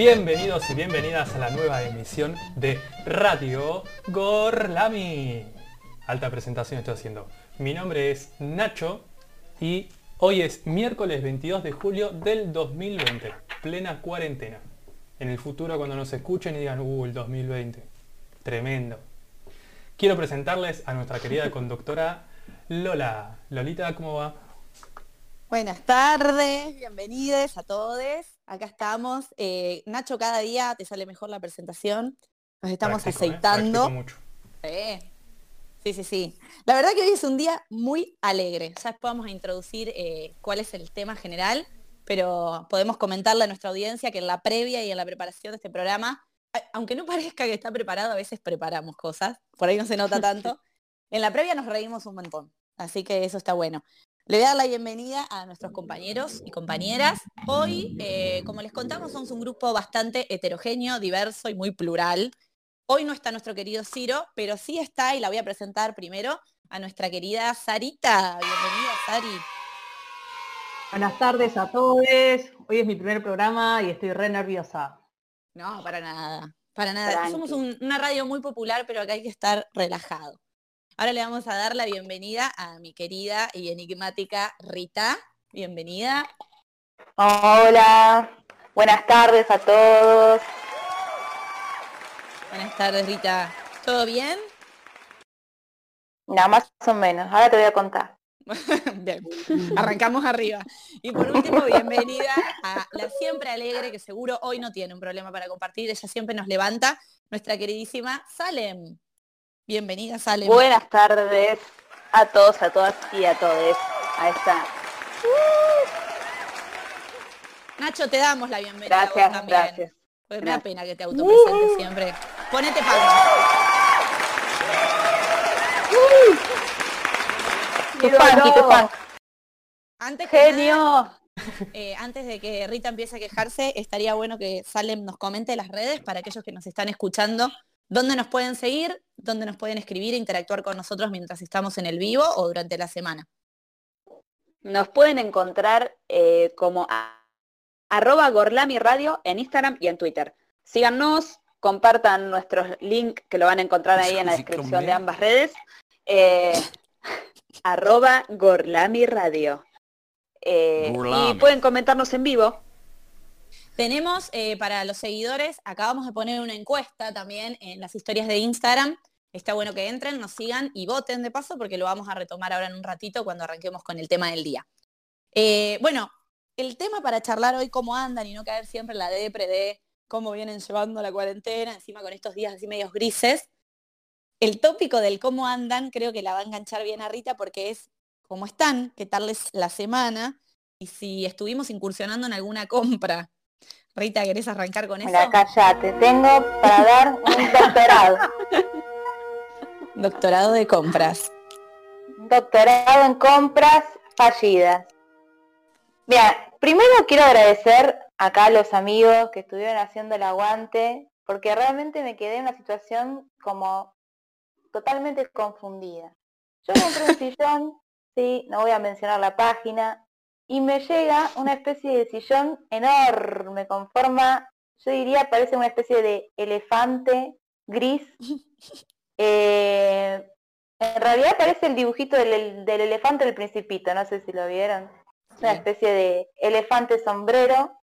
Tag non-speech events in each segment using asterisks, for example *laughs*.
Bienvenidos y bienvenidas a la nueva emisión de Radio Gorlami. Alta presentación estoy haciendo. Mi nombre es Nacho y hoy es miércoles 22 de julio del 2020, plena cuarentena. En el futuro cuando nos escuchen y digan, uh, el 2020, tremendo. Quiero presentarles a nuestra querida *laughs* conductora Lola. Lolita, ¿cómo va? Buenas tardes, bienvenidos a todos. Acá estamos. Eh, Nacho, cada día te sale mejor la presentación. Nos estamos ¿eh? aceitando. Mucho. Sí. sí, sí, sí. La verdad que hoy es un día muy alegre. Ya después vamos a introducir eh, cuál es el tema general, pero podemos comentarle a nuestra audiencia que en la previa y en la preparación de este programa, aunque no parezca que está preparado, a veces preparamos cosas. Por ahí no se nota tanto. *laughs* En la previa nos reímos un montón. Así que eso está bueno. Le voy a dar la bienvenida a nuestros compañeros y compañeras. Hoy, eh, como les contamos, somos un grupo bastante heterogéneo, diverso y muy plural. Hoy no está nuestro querido Ciro, pero sí está, y la voy a presentar primero, a nuestra querida Sarita. Bienvenida, Sari. Buenas tardes a todos. Hoy es mi primer programa y estoy re nerviosa. No, para nada, para nada. Tranqui. Somos un- una radio muy popular, pero acá hay que estar relajado. Ahora le vamos a dar la bienvenida a mi querida y enigmática Rita. Bienvenida. Hola, buenas tardes a todos. Buenas tardes, Rita. ¿Todo bien? Nada más o menos, ahora te voy a contar. *laughs* Bien, arrancamos arriba. Y por último, bienvenida a la siempre alegre, que seguro hoy no tiene un problema para compartir, ella siempre nos levanta, nuestra queridísima Salem. Bienvenida, Salem. Buenas tardes a todos, a todas y a todos. Ahí está. Nacho, te damos la bienvenida. a vos Gracias, también. gracias. Porque me da pena que te autopresentes siempre. Ponete palmas. Tu funky, tu. Antes nada, Genio. eh, antes de que Rita empiece a quejarse, estaría bueno que Salem nos comente las redes para aquellos que nos están escuchando, dónde nos pueden seguir, dónde nos pueden escribir e interactuar con nosotros mientras estamos en el vivo o durante la semana. Nos pueden encontrar eh, como a- arroba Gorlami Radio en Instagram y en Twitter. Síganos, compartan nuestros links que lo van a encontrar ahí en la descripción de ambas redes. Eh, *laughs* arroba Gorlami Radio. Eh, y pueden comentarnos en vivo. Tenemos eh, para los seguidores, acabamos de poner una encuesta también en las historias de Instagram. Está bueno que entren, nos sigan y voten de paso porque lo vamos a retomar ahora en un ratito cuando arranquemos con el tema del día. Eh, bueno, el tema para charlar hoy cómo andan y no caer siempre en la depre de cómo vienen llevando la cuarentena, encima con estos días así medios grises. El tópico del cómo andan creo que la va a enganchar bien a Rita porque es cómo están, qué tal les la semana y si estuvimos incursionando en alguna compra. Rita, ¿querés arrancar con eso? Mira, callate, tengo para dar un doctorado. *laughs* Doctorado de compras. Doctorado en compras fallidas. Mira, primero quiero agradecer acá a los amigos que estuvieron haciendo el aguante, porque realmente me quedé en una situación como totalmente confundida. Yo compré un sillón, sí, no voy a mencionar la página, y me llega una especie de sillón enorme, con forma, yo diría, parece una especie de elefante gris. *laughs* Eh, en realidad parece el dibujito del, del elefante del principito, no sé si lo vieron. Una especie de elefante sombrero.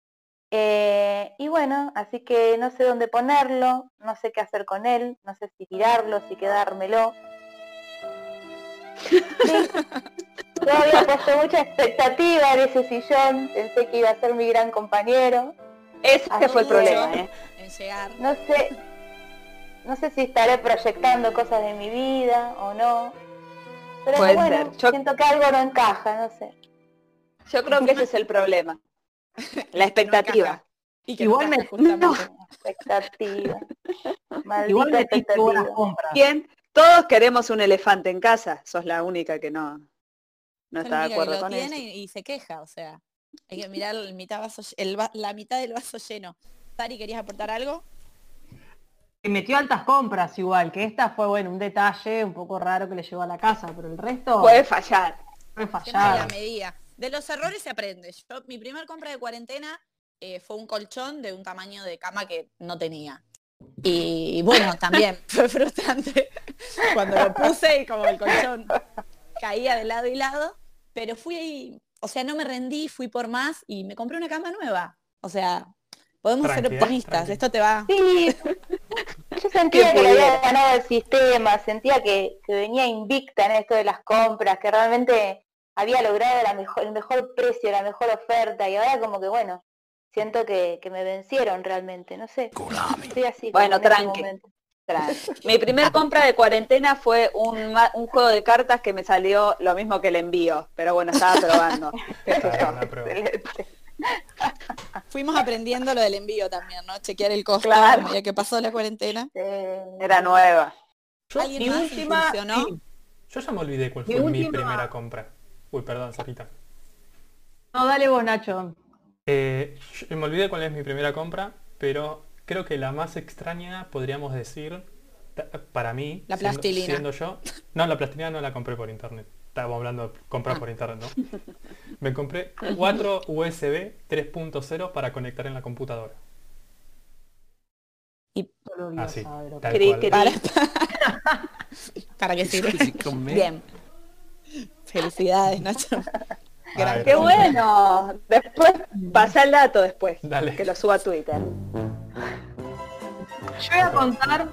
Eh, y bueno, así que no sé dónde ponerlo, no sé qué hacer con él, no sé si tirarlo, si quedármelo. *laughs* Sí, yo había puesto mucha expectativa en ese sillón, pensé que iba a ser mi gran compañero. Ese Así fue el problema. ¿eh? En llegar. No sé, no sé si estaré proyectando cosas de mi vida o no. Pero Puede bueno, ser. Yo- siento que algo no encaja, no sé. Yo creo que ese es el problema. *laughs* La expectativa. Y que Igual no me- justamente. *laughs* Expectativa. Maldita Igual buenas expectativa. compras. Bien, todos queremos un elefante en casa. Sos la única que no, no de acuerdo lo con tiene eso. y, y se queja, o sea. Hay que mirar *laughs* el mitad vaso, el la mitad del vaso lleno. Sari, ¿querías aportar algo? Y metió altas compras igual, que esta fue bueno, un detalle un poco raro que le llegó a la casa, pero el resto Puede fallar. Siempre fallar. la medida. De los errores se aprende. Yo, mi primer compra de cuarentena eh, fue un colchón de un tamaño de cama que no tenía. Y bueno, *laughs* también *laughs* fue frustrante cuando lo puse y como el colchón caía de lado y lado, pero fui ahí, o sea, no me rendí, fui por más y me compré una cama nueva. O sea, podemos ser Tranqui, ¿eh? optimistas, esto te va. Sí, yo sentía Que le había ganado el sistema, sentía que, que venía invicta en esto de las compras, que realmente había logrado la mejor, el mejor precio, la mejor oferta, y ahora como que bueno, siento que, que me vencieron realmente, no sé. Estoy así. Bueno, en ese tranqui. Mi primer compra de cuarentena fue un, juego de cartas que me salió lo mismo que el envío, pero bueno, estaba probando. *laughs* Fuimos aprendiendo lo del envío también, ¿no? Chequear el costo Claro. a medida que pasó la cuarentena. Eh, Era nueva. Yo, ¿Alguien Mi más última, sí. yo ya me olvidé cuál Mi fue mi primera compra. Uy, perdón, Sarita. No, dale vos, Nacho. Eh, yo- me olvidé cuál es mi primera compra, pero creo que la más extraña podríamos decir, para mí, La siendo- plastilina. siendo yo, no, la plastilina no la compré por internet. Estábamos hablando de comprar Ah. por internet, ¿no? *laughs* Me compré cuatro USB 3.0 para conectar en la computadora. Dios Así, que- tal Cri, cual. cri. Para, para que sirve. Bien. Felicidades, Nacho. *laughs* Qué bueno. Después pasa el dato después. Dale. Que lo suba a Twitter. Yo voy a contar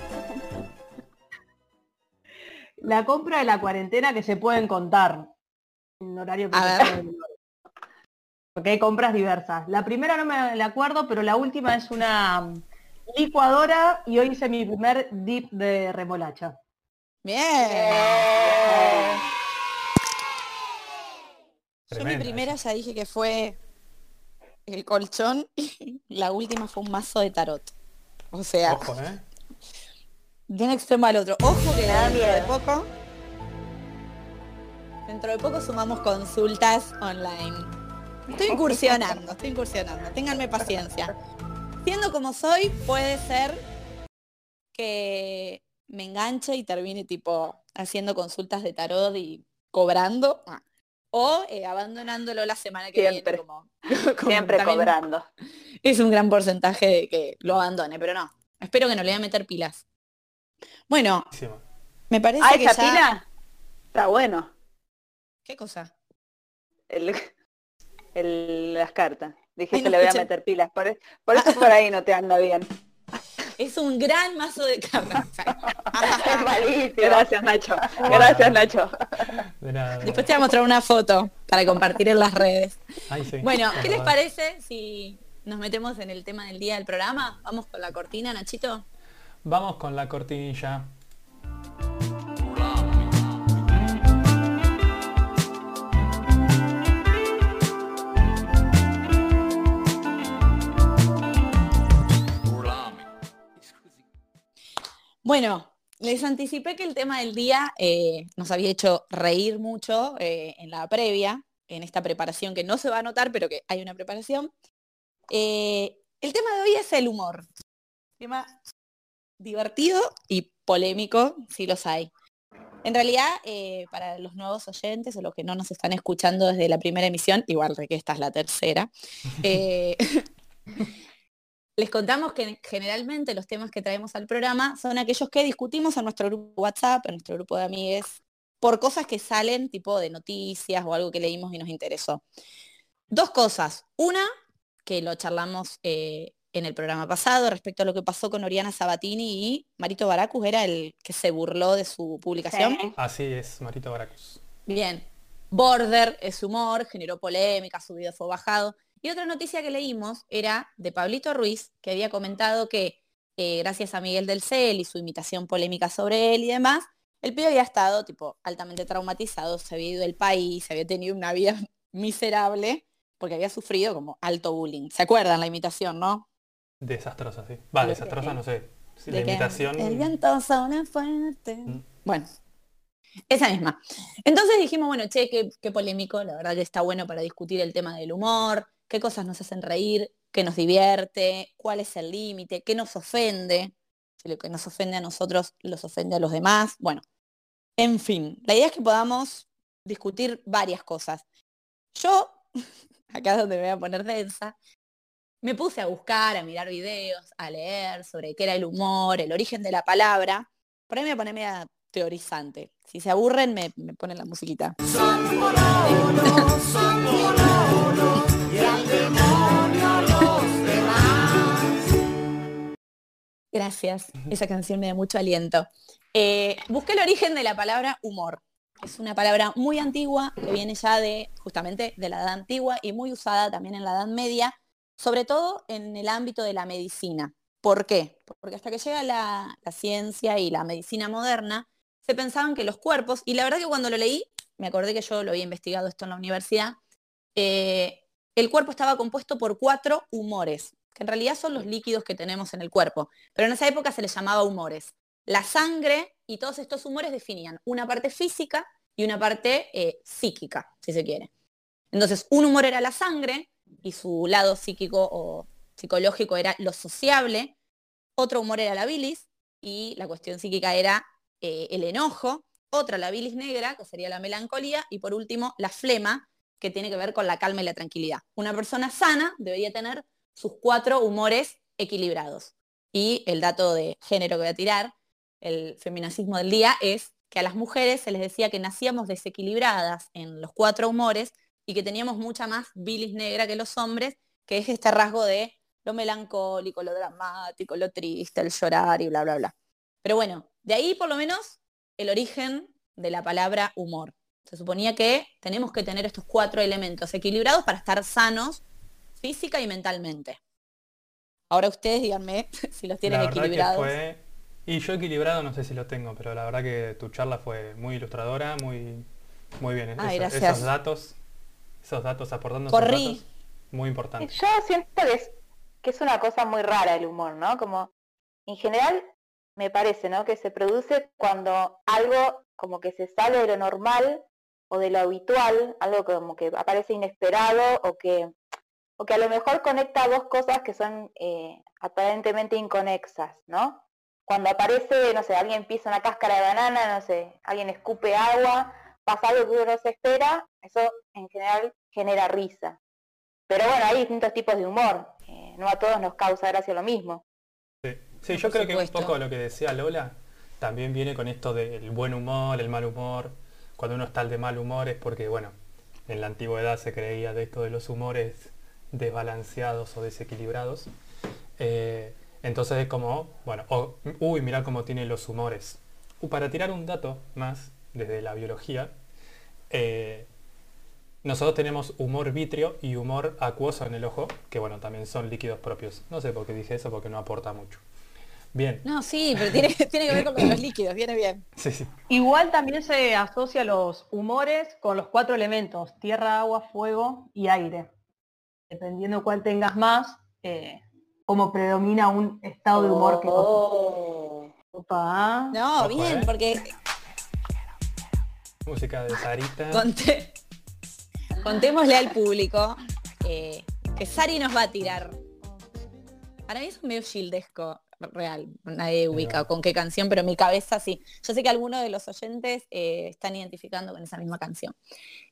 la compra de la cuarentena que se pueden contar en horario protector. Porque hay compras diversas. La primera no me la acuerdo, pero la última es una licuadora y hoy hice mi primer dip de remolacha. Bien. Yo mi primera ya dije que fue el colchón y la última fue un mazo de tarot. O sea, Ojo, ¿eh? de un extremo al otro. Ojo que da dentro de poco. Dentro de poco sumamos consultas online. Estoy *laughs* incursionando, estoy incursionando. Ténganme paciencia. Siendo como soy, puede ser que me enganche y termine tipo haciendo consultas de tarot y cobrando. ah, O eh, abandonándolo la semana que Siempre. viene. Como, *laughs* como Siempre cobrando. Es un gran porcentaje de que lo abandone, pero no. Espero que no le voy a meter pilas. Bueno, Buenísimo. me parece Ah, que esa ya... pila. Está bueno. ¿Qué cosa? El, el- las cartas. Dijiste Ay, no le voy a meter pilas. Por, e- por eso por ahí no te anda bien. Es un gran mazo de cartas. *laughs* Gracias, Nacho. Gracias, Nacho. De nada, de Después te voy a mostrar una foto para compartir en las redes. Ay, sí. Bueno, ¿qué les parece si nos metemos en el tema del día del programa? Vamos con la cortina, Nachito. Vamos con la cortinilla. Bueno, les anticipé que el tema del día eh, nos había hecho reír mucho eh, en la previa, en esta preparación que no se va a notar, pero que hay una preparación. Eh, el tema de hoy es el humor. Tema divertido y polémico, si los hay. En realidad, para los nuevos oyentes o los que no nos están escuchando desde la primera emisión, igual que esta es la tercera, *laughs* *laughs* les contamos que generalmente los temas que traemos al programa son aquellos que discutimos en nuestro grupo WhatsApp, en nuestro grupo de amigues, por cosas que salen tipo de noticias o algo que leímos y nos interesó. Dos cosas. Una, que lo charlamos eh, en el programa pasado respecto a lo que pasó con Oriana Sabatini y Marito Baracus, era el que se burló de su publicación. Sí. Así es, Marito Baracus. Bien. Border es humor, generó polémica, su video fue bajado. Y otra noticia que leímos era de Pablito Ruiz, que había comentado que eh, gracias a Miguel del Cel y su imitación polémica sobre él y demás, el pibe había estado tipo altamente traumatizado, se había ido del país, había tenido una vida *laughs* miserable, porque había sufrido como alto bullying. ¿Se acuerdan la imitación, no? Desastrosa, sí. Va, De- desastrosa, no sé. Sí, la imitación. El viento sopla fuerte. Mm. Bueno, esa misma. Entonces dijimos, bueno, che, qué, qué polémico, la verdad que está bueno para discutir el tema del humor, qué cosas nos hacen reír, qué nos divierte, cuál es el límite, qué nos ofende, si lo que nos ofende a nosotros los ofende a los demás. Bueno, en fin, la idea es que podamos discutir varias cosas. Yo, *laughs* acá es donde me voy a poner densa, me puse a buscar, a mirar videos, a leer sobre qué era el humor, el origen de la palabra. Por ahí me pone media teorizante. Si se aburren, me, me ponen la musiquita. Gracias, esa canción me da mucho aliento. Eh, busqué el origen de la palabra humor. Es una palabra muy antigua que viene ya de justamente de la edad antigua y muy usada también en la edad media, sobre todo en el ámbito de la medicina. ¿Por qué? Porque hasta que llega la, la ciencia y la medicina moderna, se pensaban que los cuerpos, y la verdad que cuando lo leí, me acordé que yo lo había investigado esto en la universidad, eh, el cuerpo estaba compuesto por cuatro humores, que en realidad son los líquidos que tenemos en el cuerpo, pero en esa época se les llamaba humores. La sangre y todos estos humores definían una parte física y una parte eh, psíquica, si se quiere. Entonces, un humor era la sangre y su lado psíquico o psicológico era lo sociable, otro humor era la bilis y la cuestión psíquica era eh, el enojo, otra la bilis negra, que sería la melancolía, y por último la flema, que tiene que ver con la calma y la tranquilidad. Una persona sana debería tener sus cuatro humores equilibrados. Y el dato de género que voy a tirar, el feminacismo del día, es que a las mujeres se les decía que nacíamos desequilibradas en los cuatro humores y que teníamos mucha más bilis negra que los hombres, que es este rasgo de lo melancólico, lo dramático, lo triste, el llorar y bla, bla, bla. Pero bueno, de ahí por lo menos el origen de la palabra humor. Se suponía que tenemos que tener estos cuatro elementos equilibrados para estar sanos física y mentalmente. Ahora ustedes díganme *laughs* si los tienen La verdad que equilibrados. fue- Y yo equilibrado no sé si lo tengo, pero la verdad que tu charla fue muy ilustradora, muy, muy bien. Ay, Esos- gracias. Esos datos, esos datos aportando esos Corrí. datos, muy importante. Yo siento que es, que es una cosa muy rara el humor, ¿no? Como en general me parece, ¿no? Que se produce cuando algo como que se sale de lo normal o de lo habitual, algo como que aparece inesperado o que, o que a lo mejor conecta dos cosas que son eh, aparentemente inconexas, ¿no? Cuando aparece, no sé, alguien pisa una cáscara de banana, no sé, alguien escupe agua, pasa algo que uno no se espera, eso en general genera risa. Pero bueno, hay distintos tipos de humor. eh, no a todos nos causa gracia lo mismo. Sí, yo por creo que un supuesto. poco lo que decía Lola también viene con esto del buen humor, el mal humor. Cuando uno está al de mal humor es porque, bueno, en la antigüedad se creía de esto de los humores desbalanceados o desequilibrados. Eh, entonces es como, bueno, o- uy, mirá cómo tiene los humores. Uh, para tirar un dato más desde la biología, eh, nosotros tenemos humor vítreo y humor acuoso en el ojo, que bueno, también son líquidos propios. No sé por qué dije eso, porque no aporta mucho. Bien, No, sí, pero tiene, *laughs* tiene que ver con los líquidos, viene bien. sí, sí. Igual también se asocia los humores con los cuatro elementos, tierra, agua, fuego y aire. Dependiendo cuál tengas más, eh, cómo predomina un estado de humor que otro. Oh. Opa. No, Ojo, bien, ¿eh? porque Música de Sarita. conté- contémosle al público eh, que Sari nos va a tirar. Para mí es medio gildesco real, nadie ubica Pero- con qué canción, pero mi cabeza sí. Yo sé que algunos de los oyentes eh, están identificando con esa misma canción.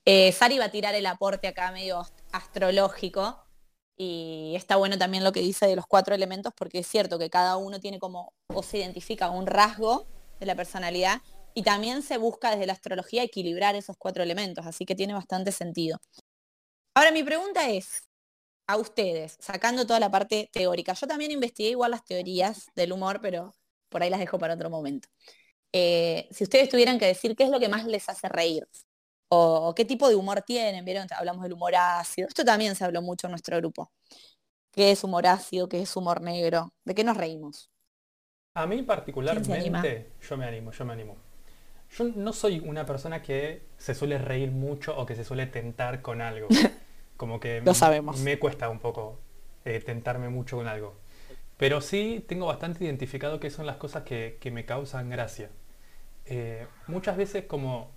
Eh, Sari va a tirar el aporte acá medio astrológico y está bueno también lo que dice de los cuatro elementos porque es cierto que cada uno tiene como o se identifica un rasgo de la personalidad y también se busca desde la astrología equilibrar esos cuatro elementos, así que tiene bastante sentido. Ahora mi pregunta es, a ustedes, sacando toda la parte teórica, yo también investigué igual las teorías del humor, pero por ahí las dejo para otro momento. Eh, si ustedes tuvieran que decir qué es lo que más les hace reír, o, qué tipo de humor tienen, ¿vieron? Hablamos del humor ácido, esto también se habló mucho en nuestro grupo. ¿Qué es humor ácido? ¿Qué es humor negro? ¿De qué nos reímos? A mí particularmente, yo me animo, yo me animo. Yo no soy una persona que se suele reír mucho o que se suele tentar con algo. *laughs* Como que Lo sabemos. me cuesta un poco eh, tentarme mucho con algo. Pero sí tengo bastante identificado qué son las cosas que, que me causan gracia. Eh, muchas veces como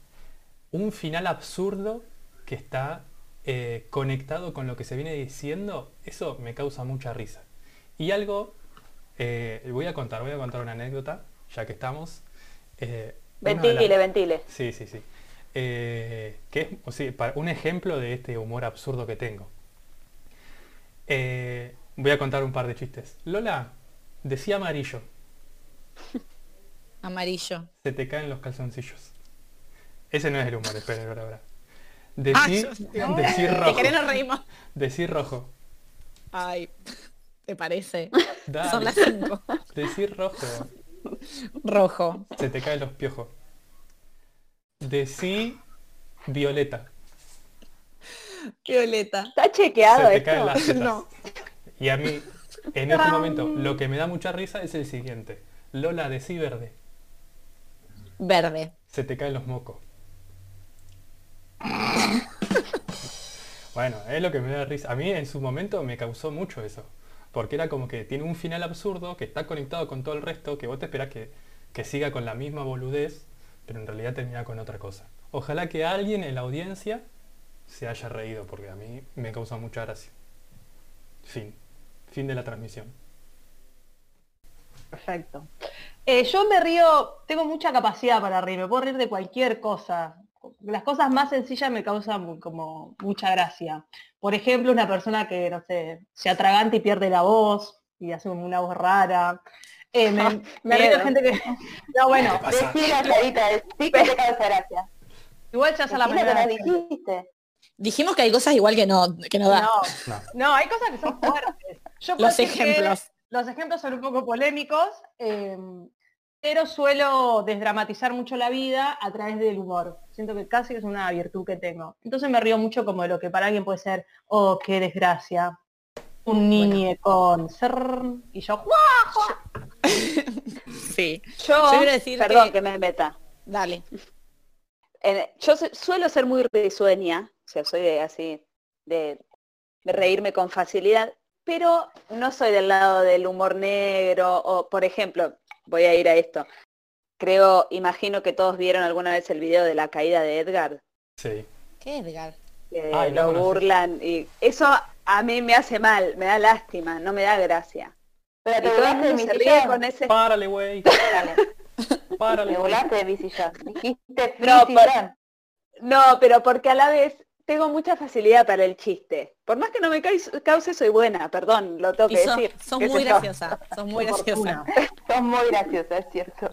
un final absurdo que está eh, conectado con lo que se viene diciendo, eso me causa mucha risa. Y algo, eh, voy a contar, voy a contar una anécdota, ya que estamos. Eh, Ventile, las- ventile. Sí, sí, sí. Eh, que es o sea, para- un ejemplo de este humor absurdo que tengo. Eh, Voy a contar un par de chistes. Lola, decía amarillo, *laughs* Amarillo. se te caen los calzoncillos. Ese no es el humor, espera, ahora, ahora. Ah, Decir, yo- decir rojo. querés nos reímos. Decir rojo. Ay, ¿te parece? Dale. Son las cinco. Decir rojo. Rojo. Se te caen los piojos. Decí violeta. Violeta. ¿Está chequeado Se te esto? caen las tetas. No. Y a mí, en este momento, lo que me da mucha risa es el siguiente. Lola, decí verde. Verde. Se te caen los mocos. Bueno, es lo que me da risa. A mí en su momento me causó mucho eso. Porque era como que tiene un final absurdo, que está conectado con todo el resto, que vos te esperás que, que siga con la misma boludez, pero en realidad termina con otra cosa. Ojalá que alguien en la audiencia se haya reído, porque a mí me causa mucha gracia. Fin. Fin de la transmisión. Perfecto. Eh, yo me río, tengo mucha capacidad para reír, me puedo reír de cualquier cosa. Las cosas más sencillas me causan como mucha gracia. Por ejemplo, una persona que, no sé, se atraganta y pierde la voz y hace una voz rara. Eh, me, *laughs* me río de Miedo. gente que... *laughs* No, bueno, Decila, Sarita, decí que te causa gracia. igual ya a la dijiste. Dijimos que hay cosas igual que no, que no da. No, No. no, hay cosas que son fuertes. Yo Los ejemplos. Los ejemplos son un poco polémicos, eh, pero suelo desdramatizar mucho la vida a través del humor. Siento que casi es una virtud que tengo. Entonces me río mucho como de lo que para alguien puede ser, oh, qué desgracia. Un niño con ser y yo, ¡guau! *laughs* Sí. Yo, Yo quiero decir perdón que- que... me meta. Dale. Yo su- suelo ser muy risueña, o sea, soy de así, de, de reírme con facilidad, pero no soy del lado del humor negro, o por ejemplo, voy a ir a esto. Creo, imagino que todos vieron alguna vez el video de la caída de Edgar, Sí. ¿Qué Edgar? que Ay, no, lo no sé. burlan, y eso a mí me hace mal, me da lástima, no me da gracia. Pero Y te todo el volaste de se ríe con ese... Párale, güey. *laughs* Párale. Te volaste de mi sillón. Dijiste No, por-. No, pero porque a la vez tengo mucha facilidad para el chiste. Por más que no me cause, soy buena, perdón, lo tengo Y que sos, decir. sos qué muy graciosa. Sos muy graciosa. Fortuna. *laughs* Sos muy graciosa, es cierto.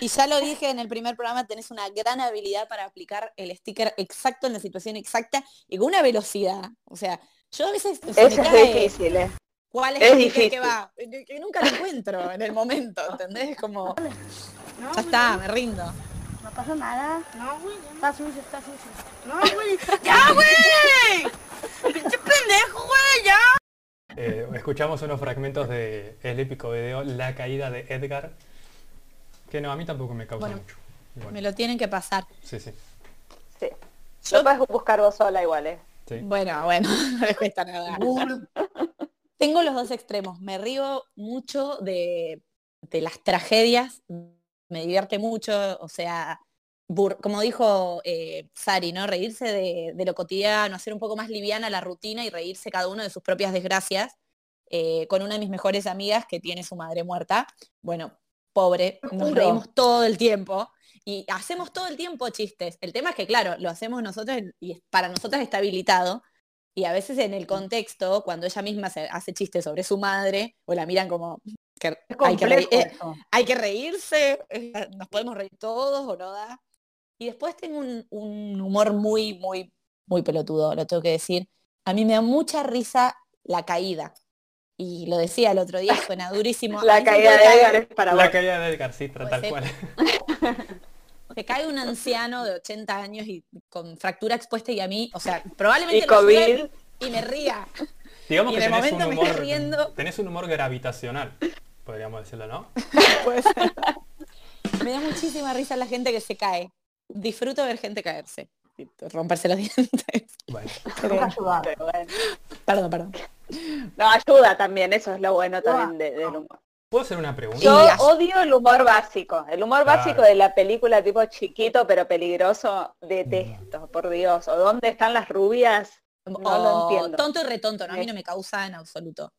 Y ya lo dije en el primer programa, tenés una gran habilidad para aplicar el sticker exacto en la situación exacta y con una velocidad. O sea, yo a veces se me Eso es cae difícil, ¿eh? cuál es, es el sticker que va. Que que nunca lo encuentro en el momento, ¿entendés? Como, *laughs* ya está, me rindo. Pasa nada. No, güey. Está sucio, está sucio. No, güey. *laughs* Eh, escuchamos unos fragmentos de el épico video La caída de Edgar. Que no, a mí tampoco me causa Bueno, mucho. Igual. Me lo tienen que pasar. Sí, sí. Sí. Yo- Lo puedes buscar vos sola igual, ¿eh? sí. Bueno, bueno, *laughs* no les cuesta nada. Tengo los dos extremos. Me río mucho de, de las tragedias. Me divierte mucho. O sea, como dijo eh, Sari, ¿no? Reírse de, de lo cotidiano, hacer un poco más liviana la rutina y reírse cada uno de sus propias desgracias. Eh, con una de mis mejores amigas que tiene su madre muerta. Bueno, pobre, nos reímos todo el tiempo. Y hacemos todo el tiempo chistes. El tema es que, claro, lo hacemos nosotros y para nosotras está habilitado. Y a veces en el contexto, cuando ella misma se hace chistes sobre su madre, o la miran como que Es hay, que reír- complejo eh, hay que reírse, eh, nos podemos reír todos o no da. Y después tengo un, un humor muy, muy, muy pelotudo, lo tengo que decir. A mí me da mucha risa la caída. Y lo decía el otro día, suena durísimo. *laughs* La caída de Edgar es para La vos. caída de Edgar, sí, tal Pues, cual. *laughs* Se cae un anciano de 80 años y con fractura expuesta y a mí, o sea, *laughs* probablemente Y COVID. y me ría. Digamos Y que en el tenés un momento me estoy humor. riendo. Tenés un humor gravitacional. Podríamos decirlo, ¿no? *laughs* Puede ser. Me da muchísima risa la gente que se cae. Disfruto ver gente caerse. y Romperse los *laughs* dientes. Bueno. Pero. Perdón, perdón. No, ayuda también, eso es lo bueno también de- del humor. ¿Puedo hacer una pregunta? Yo odio el humor básico. El humor Claro. básico de la película tipo chiquito pero peligroso, detesto, por Dios. ¿O dónde están las rubias? No lo O entiendo. tonto y retonto, ¿no? a mí no me causa en absoluto.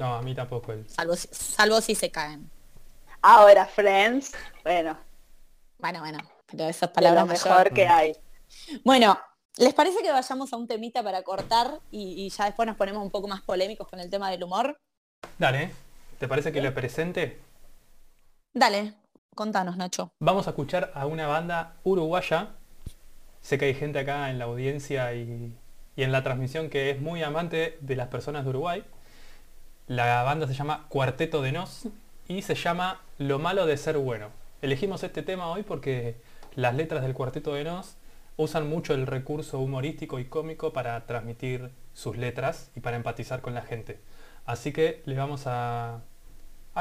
No, a mí tampoco. El... Salvo si, salvo si se caen. Ahora, Friends, bueno, Bueno, bueno, pero esas de palabras lo mejor que hay. Bueno, ¿Les parece que vayamos a un temita para cortar y, y ya después nos ponemos un poco más polémicos con el tema del humor? Dale, ¿te parece que lo presente? Dale, contanos, Nacho. Vamos a escuchar a una banda uruguaya. Sé que hay gente acá en la audiencia y, y en la transmisión que es muy amante de las personas de Uruguay. La banda se llama Cuarteto de Nos y se llama Lo malo de ser bueno. Elegimos este tema hoy porque las letras del Cuarteto de Nos usan mucho el recurso humorístico y cómico para transmitir sus letras y para empatizar con la gente. Así que le vamos a,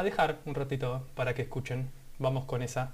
dejar un ratito para que escuchen. Vamos con esa.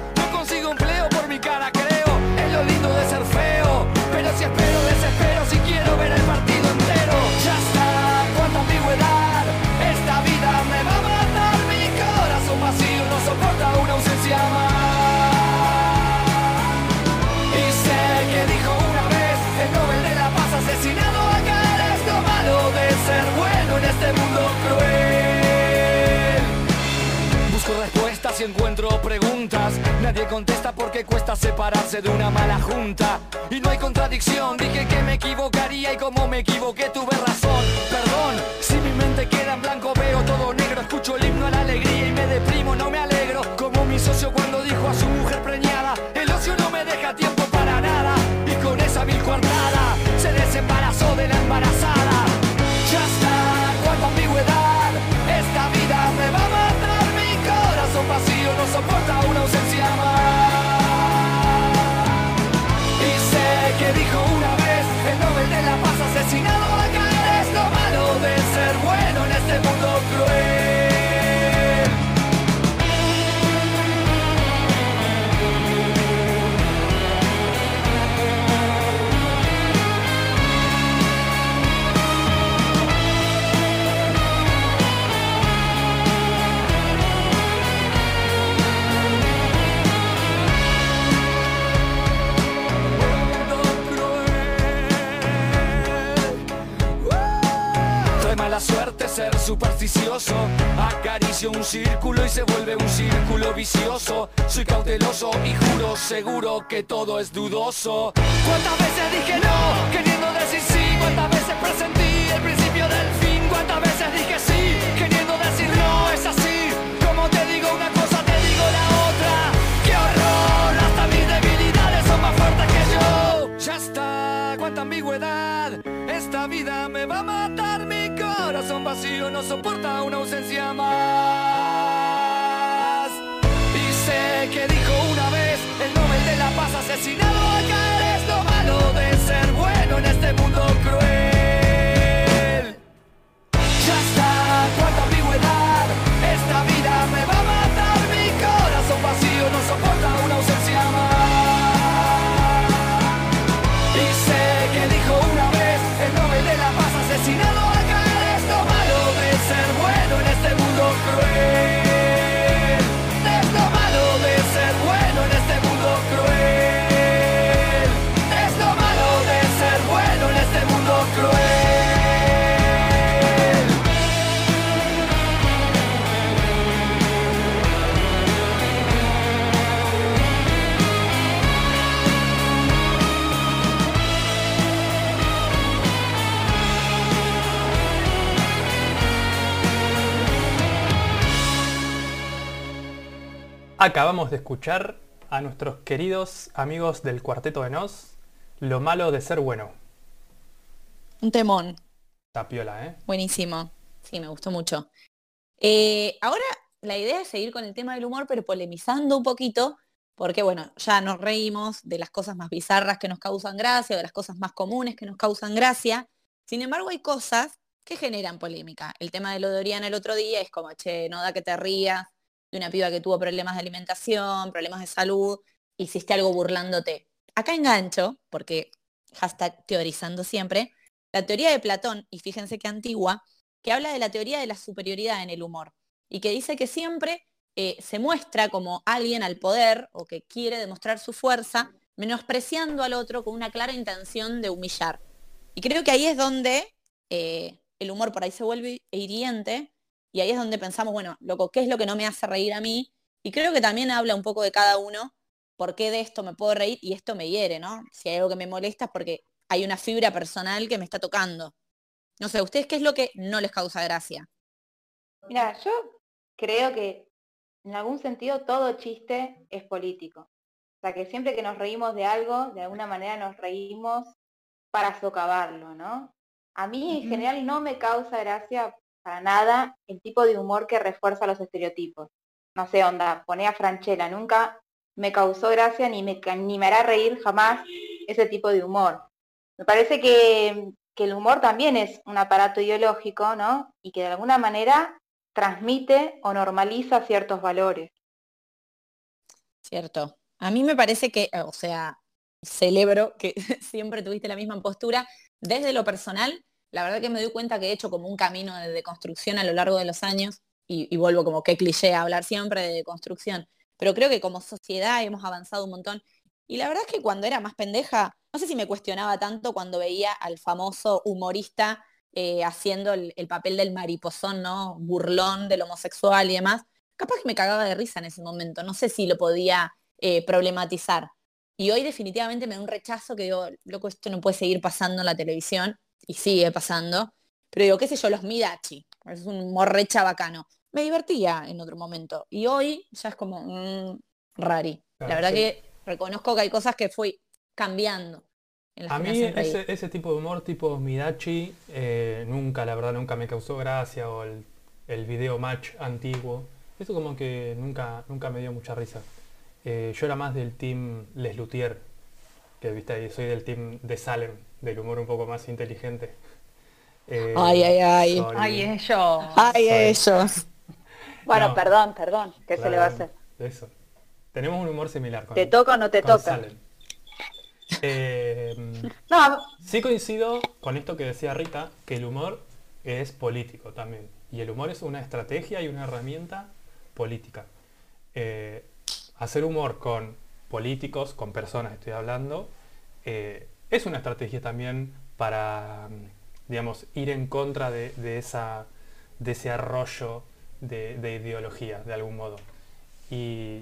Feo. Respuestas y encuentro preguntas. Nadie contesta porque cuesta separarse de una mala junta. Y no hay contradicción, dije que me equivocaría y como me equivoqué tuve razón. Perdón, si mi mente queda en blanco veo todo negro. Escucho el himno a la alegría y me deprimo, no me alegro. Como mi socio cuando dijo a su mujer preñada, el ocio no me deja tiempo para nada. Y con esa vil coartada se desembarazó de la embarazada. Acaricio un círculo y se vuelve un círculo vicioso. Soy cauteloso y juro seguro que todo es dudoso. ¿Cuántas veces dije no, queriendo decir sí? ¿Cuántas veces presentí el principio del fin? ¿Cuántas veces dije sí, Cause he Acabamos de escuchar a nuestros queridos amigos del Cuarteto de Nos, Lo malo de ser bueno. Un temón. Tapiola, ¿eh? Buenísimo. Sí, me gustó mucho. Eh, ahora la idea es seguir con el tema del humor, pero polemizando un poquito, porque bueno, ya nos reímos de las cosas más bizarras que nos causan gracia, de las cosas más comunes que nos causan gracia. Sin embargo, hay cosas que generan polémica. El tema de lo de Oriana el otro día es como, che, no da que te rías de una piba que tuvo problemas de alimentación, problemas de salud, hiciste algo burlándote. Acá engancho, porque hashtag teorizando siempre, la teoría de Platón, y fíjense qué antigua, que habla de la teoría de la superioridad en el humor y que dice que siempre eh, se muestra como alguien al poder o que quiere demostrar su fuerza, menospreciando al otro con una clara intención de humillar. Y creo que ahí es donde eh, el humor por ahí se vuelve hiriente y ahí es donde pensamos, bueno, loco, ¿qué es lo que no me hace reír a mí? Y creo que también habla un poco de cada uno, por qué de esto me puedo reír y esto me hiere, ¿no? Si hay algo que me molesta es porque hay una fibra personal que me está tocando. No sé, ¿ustedes qué es lo que no les causa gracia? Mira, yo creo que en algún sentido todo chiste es político. O sea, que siempre que nos reímos de algo, de alguna manera nos reímos para socavarlo, ¿no? A mí en general no me causa gracia para nada el tipo de humor que refuerza los estereotipos. No sé, onda, poné a Franchella, nunca me causó gracia ni me, ni me hará reír jamás ese tipo de humor. Me parece que, que el humor también es un aparato ideológico, ¿no? Y que de alguna manera transmite o normaliza ciertos valores. Cierto. A mí me parece que, o sea, celebro que *laughs* siempre tuviste la misma postura. Desde lo personal, la verdad que me doy cuenta que he hecho como un camino de deconstrucción a lo largo de los años y, vuelvo como que cliché a hablar siempre de deconstrucción. Pero creo que como sociedad hemos avanzado un montón. Y la verdad es que cuando era más pendeja, no sé si me cuestionaba tanto cuando veía al famoso humorista eh, haciendo el, papel del mariposón, ¿no? Burlón del homosexual y demás. Capaz que me cagaba de risa en ese momento. No sé si lo podía eh, problematizar. Y hoy definitivamente me da un rechazo que digo, loco, esto no puede seguir pasando en la televisión. Y sigue pasando. Pero digo, qué sé yo, los Midachi. Es un morrecha bacano. Me divertía en otro momento. Y hoy ya es como, mmm, rari. la verdad que reconozco que hay cosas que fui cambiando. A mí ese, tipo de humor tipo Midachi eh, nunca, la verdad, nunca me causó gracia o el, el, video match antiguo. Eso como que nunca, nunca me dio mucha risa. Eh, yo era más del team Les Luthier, que viste soy del team de Salem, del humor un poco más inteligente. *laughs* Eh, ay, ay, ay. Ay, ellos. Ay, ellos. Bueno, perdón, perdón. ¿Qué se le va a hacer? Eso. Tenemos un humor similar. Con, ¿Te toca o no te toca? Eh, *laughs* no. Sí coincido con esto que decía Rita, que el humor es político también. Y el humor es una estrategia y una herramienta política. Eh, hacer humor con políticos, con personas estoy hablando, eh, es una estrategia también para, digamos, ir en contra de, esa, de ese arroyo de, de ideología, de algún modo. Y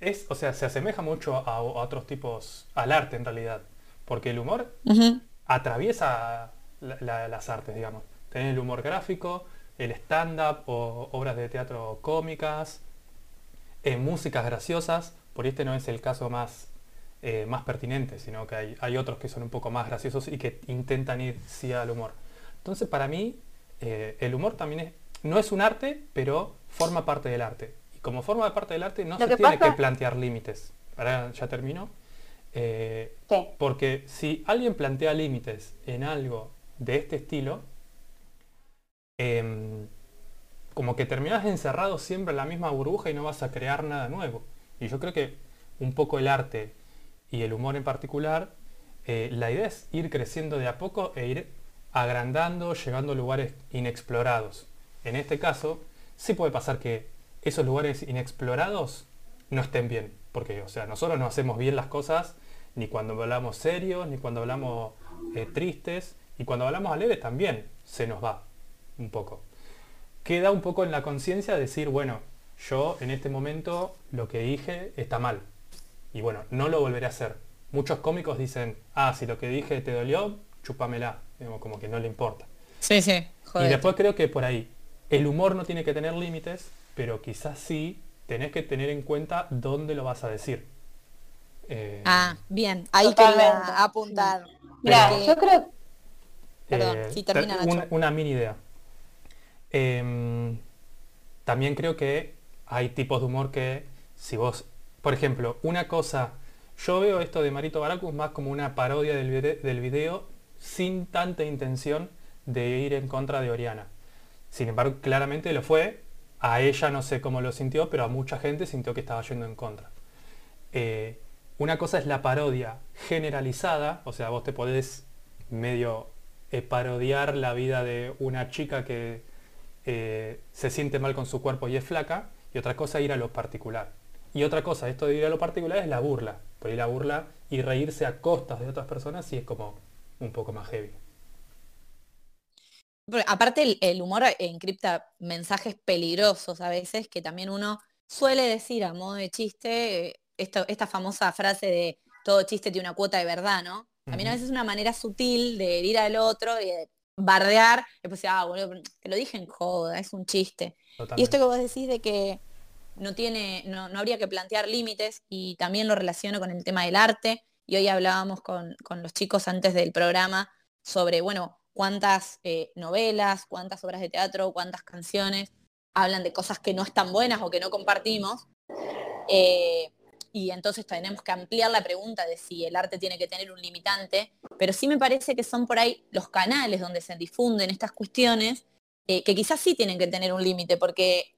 es, o sea, se asemeja mucho a, otros tipos, al arte en realidad, porque el humor atraviesa las artes, digamos. Tenés el humor gráfico, el stand-up o obras de teatro cómicas, eh, músicas graciosas, por este no es el caso más, eh, más pertinente, sino que hay, hay, otros que son un poco más graciosos y que intentan ir sí al humor. Entonces para mí eh, el humor también es, no es un arte, pero forma parte del arte como forma parte del arte no se tiene que plantear límites. Ahora ya termino. Eh, porque si alguien plantea límites en algo de este estilo, em, como que terminas encerrado siempre en la misma burbuja y no vas a crear nada nuevo. Y yo creo que un poco el arte y el humor en particular, eh, la idea es ir creciendo de a poco e ir agrandando, llegando a lugares inexplorados. En este caso, sí puede pasar que esos lugares inexplorados no estén bien. Porque, o sea, nosotros no hacemos bien las cosas ni cuando hablamos serios, ni cuando hablamos eh, tristes, y cuando hablamos alegres también se nos va un poco. Queda un poco en la conciencia decir, bueno, yo en este momento lo que dije está mal. Y bueno, no lo volveré a hacer. Muchos cómicos dicen, ah, si lo que dije te dolió, chúpamela. como que no le importa. Sí, sí. Y después creo que por ahí, el humor no tiene que tener límites, pero quizás sí tenés que tener en cuenta dónde lo vas a decir. Eh, ah, bien, ahí quería apuntar. Mira, yo creo... Perdón, eh, termina Una, mini idea. Em, también creo que hay tipos de humor que si vos, por ejemplo, una cosa, yo veo esto de Marito Baracus más como una parodia del, video sin tanta intención de ir en contra de Oriana. Sin embargo, claramente lo fue. A ella no sé cómo lo sintió, pero a mucha gente sintió que estaba yendo en contra. Eh, una cosa es la parodia generalizada, o sea, vos te podés medio eh, parodiar la vida de una chica que eh, se siente mal con su cuerpo y es flaca, y otra cosa ir a lo particular. Y otra cosa, esto de ir a lo particular es la burla, por ir a la burla y reírse a costas de otras personas sí es como un poco más heavy. aparte el, humor encripta mensajes peligrosos a veces que también uno suele decir a modo de chiste, eh, esta famosa frase de todo chiste tiene una cuota de verdad, ¿no? También a veces es una manera sutil de herir al otro y de bardear, y después ah, boludo, te lo dije en joda, es un chiste. Y esto que vos decís de que no tiene, no, habría que plantear límites, y también lo relaciono con el tema del arte, y hoy hablábamos con, los chicos antes del programa sobre, bueno, cuántas eh, novelas, cuántas obras de teatro, cuántas canciones hablan de cosas que no están buenas o que no compartimos. Eh, y entonces tenemos que ampliar la pregunta de si el arte tiene que tener un limitante, pero sí me parece que son por ahí los canales donde se difunden estas cuestiones, eh, que quizás sí tienen que tener un límite, porque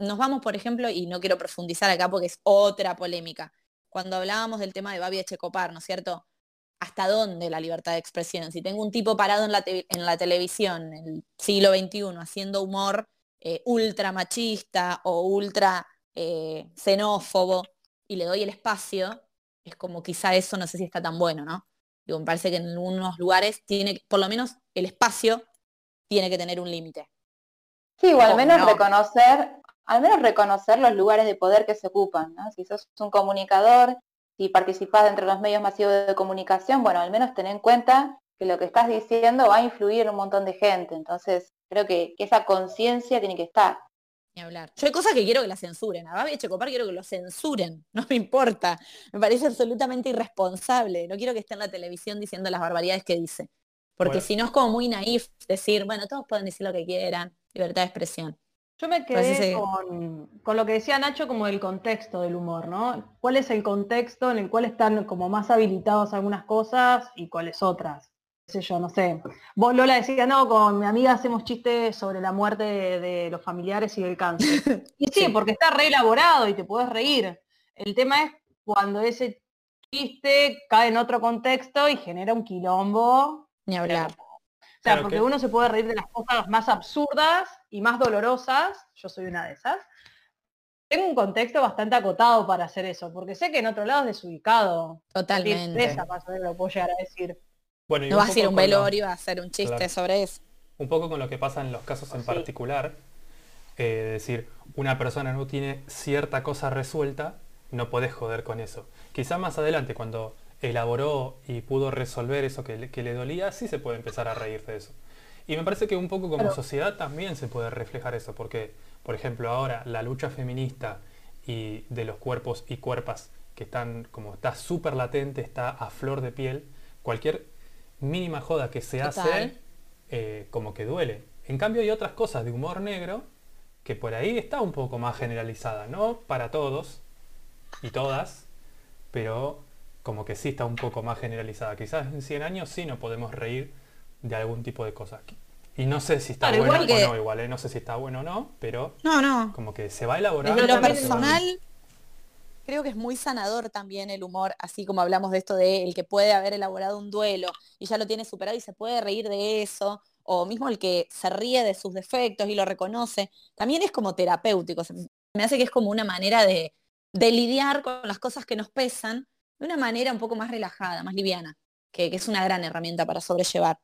nos vamos, por ejemplo, y no quiero profundizar acá porque es otra polémica, cuando hablábamos del tema de Babi Echecopar, ¿no es cierto? ¿Hasta dónde la libertad de expresión? Si tengo un tipo parado en la, en la televisión en el siglo XXI haciendo humor eh, ultra machista o ultra eh, xenófobo, y le doy el espacio, es como quizá eso no sé si está tan bueno, ¿no? Digo, me parece que en algunos lugares tiene, por lo menos el espacio tiene que tener un límite. Sí, o al menos reconocer, al menos reconocer los lugares de poder que se ocupan, ¿no? Si sos un comunicador, si participás entre los medios masivos de comunicación, bueno, al menos ten en cuenta que lo que estás diciendo va a influir en un montón de gente. Entonces, creo que esa conciencia tiene que estar hablar. Yo hay cosas que quiero que la censuren. A Babi Checopar quiero que lo censuren. *laughs* No me importa. Me parece absolutamente irresponsable. No quiero que esté en la televisión diciendo las barbaridades que dice. Porque si no es como muy naif decir, bueno, todos pueden decir lo que quieran. Libertad de expresión. Yo me quedé con, con, lo que decía Nacho como el contexto del humor, ¿no? ¿Cuál es el contexto en el cual están como más habilitados algunas cosas y cuáles otras? sé yo, no sé. Vos Lola decía, no, con mi amiga hacemos chistes sobre la muerte de, los familiares y del cáncer. *laughs* Y sí, porque está re elaborado y te puedes reír. El tema es cuando ese chiste cae en otro contexto y genera un quilombo. Ni hablar. O sea, porque uno se puede reír de las cosas más absurdas y más dolorosas. Yo soy una de esas. Tengo un contexto bastante acotado para hacer eso, porque sé que en otro lado es desubicado. Totalmente. Esa lo puedo llegar a decir no vas a ir un velorio a hacer un chiste sobre eso. Un poco con lo que pasa en los casos en particular, eh, es decir, una persona no tiene cierta cosa resuelta, no podés joder con eso. Quizá más adelante, cuando elaboró y pudo resolver eso que le, dolía, sí se puede empezar a reír de eso. Y me parece que un poco como sociedad también se puede reflejar eso, porque, por ejemplo, ahora la lucha feminista y de los cuerpos y cuerpas que están como está súper latente, está a flor de piel, cualquier mínima joda que se hace, eh, como que duele. En cambio hay otras cosas de humor negro que por ahí está un poco más generalizada, no para todos y todas, pero como que sí está un poco más generalizada. Quizás en 100 años sí no podemos reír de algún tipo de cosas. Y no sé si está bueno o no, igual, ¿eh? no sé si está bueno o no, pero no, no. como que se va a elaborar. Desde lo personal, creo que es muy sanador también el humor, así como hablamos de esto de el que puede haber elaborado un duelo y ya lo tiene superado y se puede reír de eso, o mismo el que se ríe de sus defectos y lo reconoce, también es como terapéutico. Me hace que es como una manera de, lidiar con las cosas que nos pesan de una manera un poco más relajada, más liviana, que, que es una gran herramienta para sobrellevar.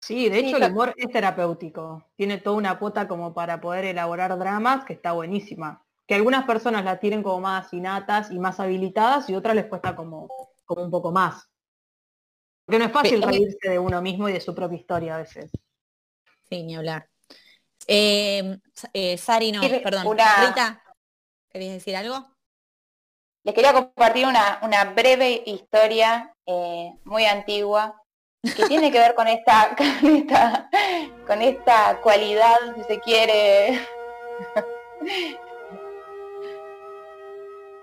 Sí, de hecho el humor es terapéutico. Tiene toda una cuota como para poder elaborar dramas que está buenísima que algunas personas la tienen como más innatas y más habilitadas y otras les cuesta como, como un poco más. Porque no es fácil reírse de uno mismo y de su propia historia a veces. Sí, ni hablar. Eh, eh, Sari, no, perdón. Rita, ¿querías decir algo? Les quería compartir una, breve historia eh, muy antigua que *laughs* tiene que ver con esta, *laughs* con esta, con esta cualidad, si se quiere, *laughs*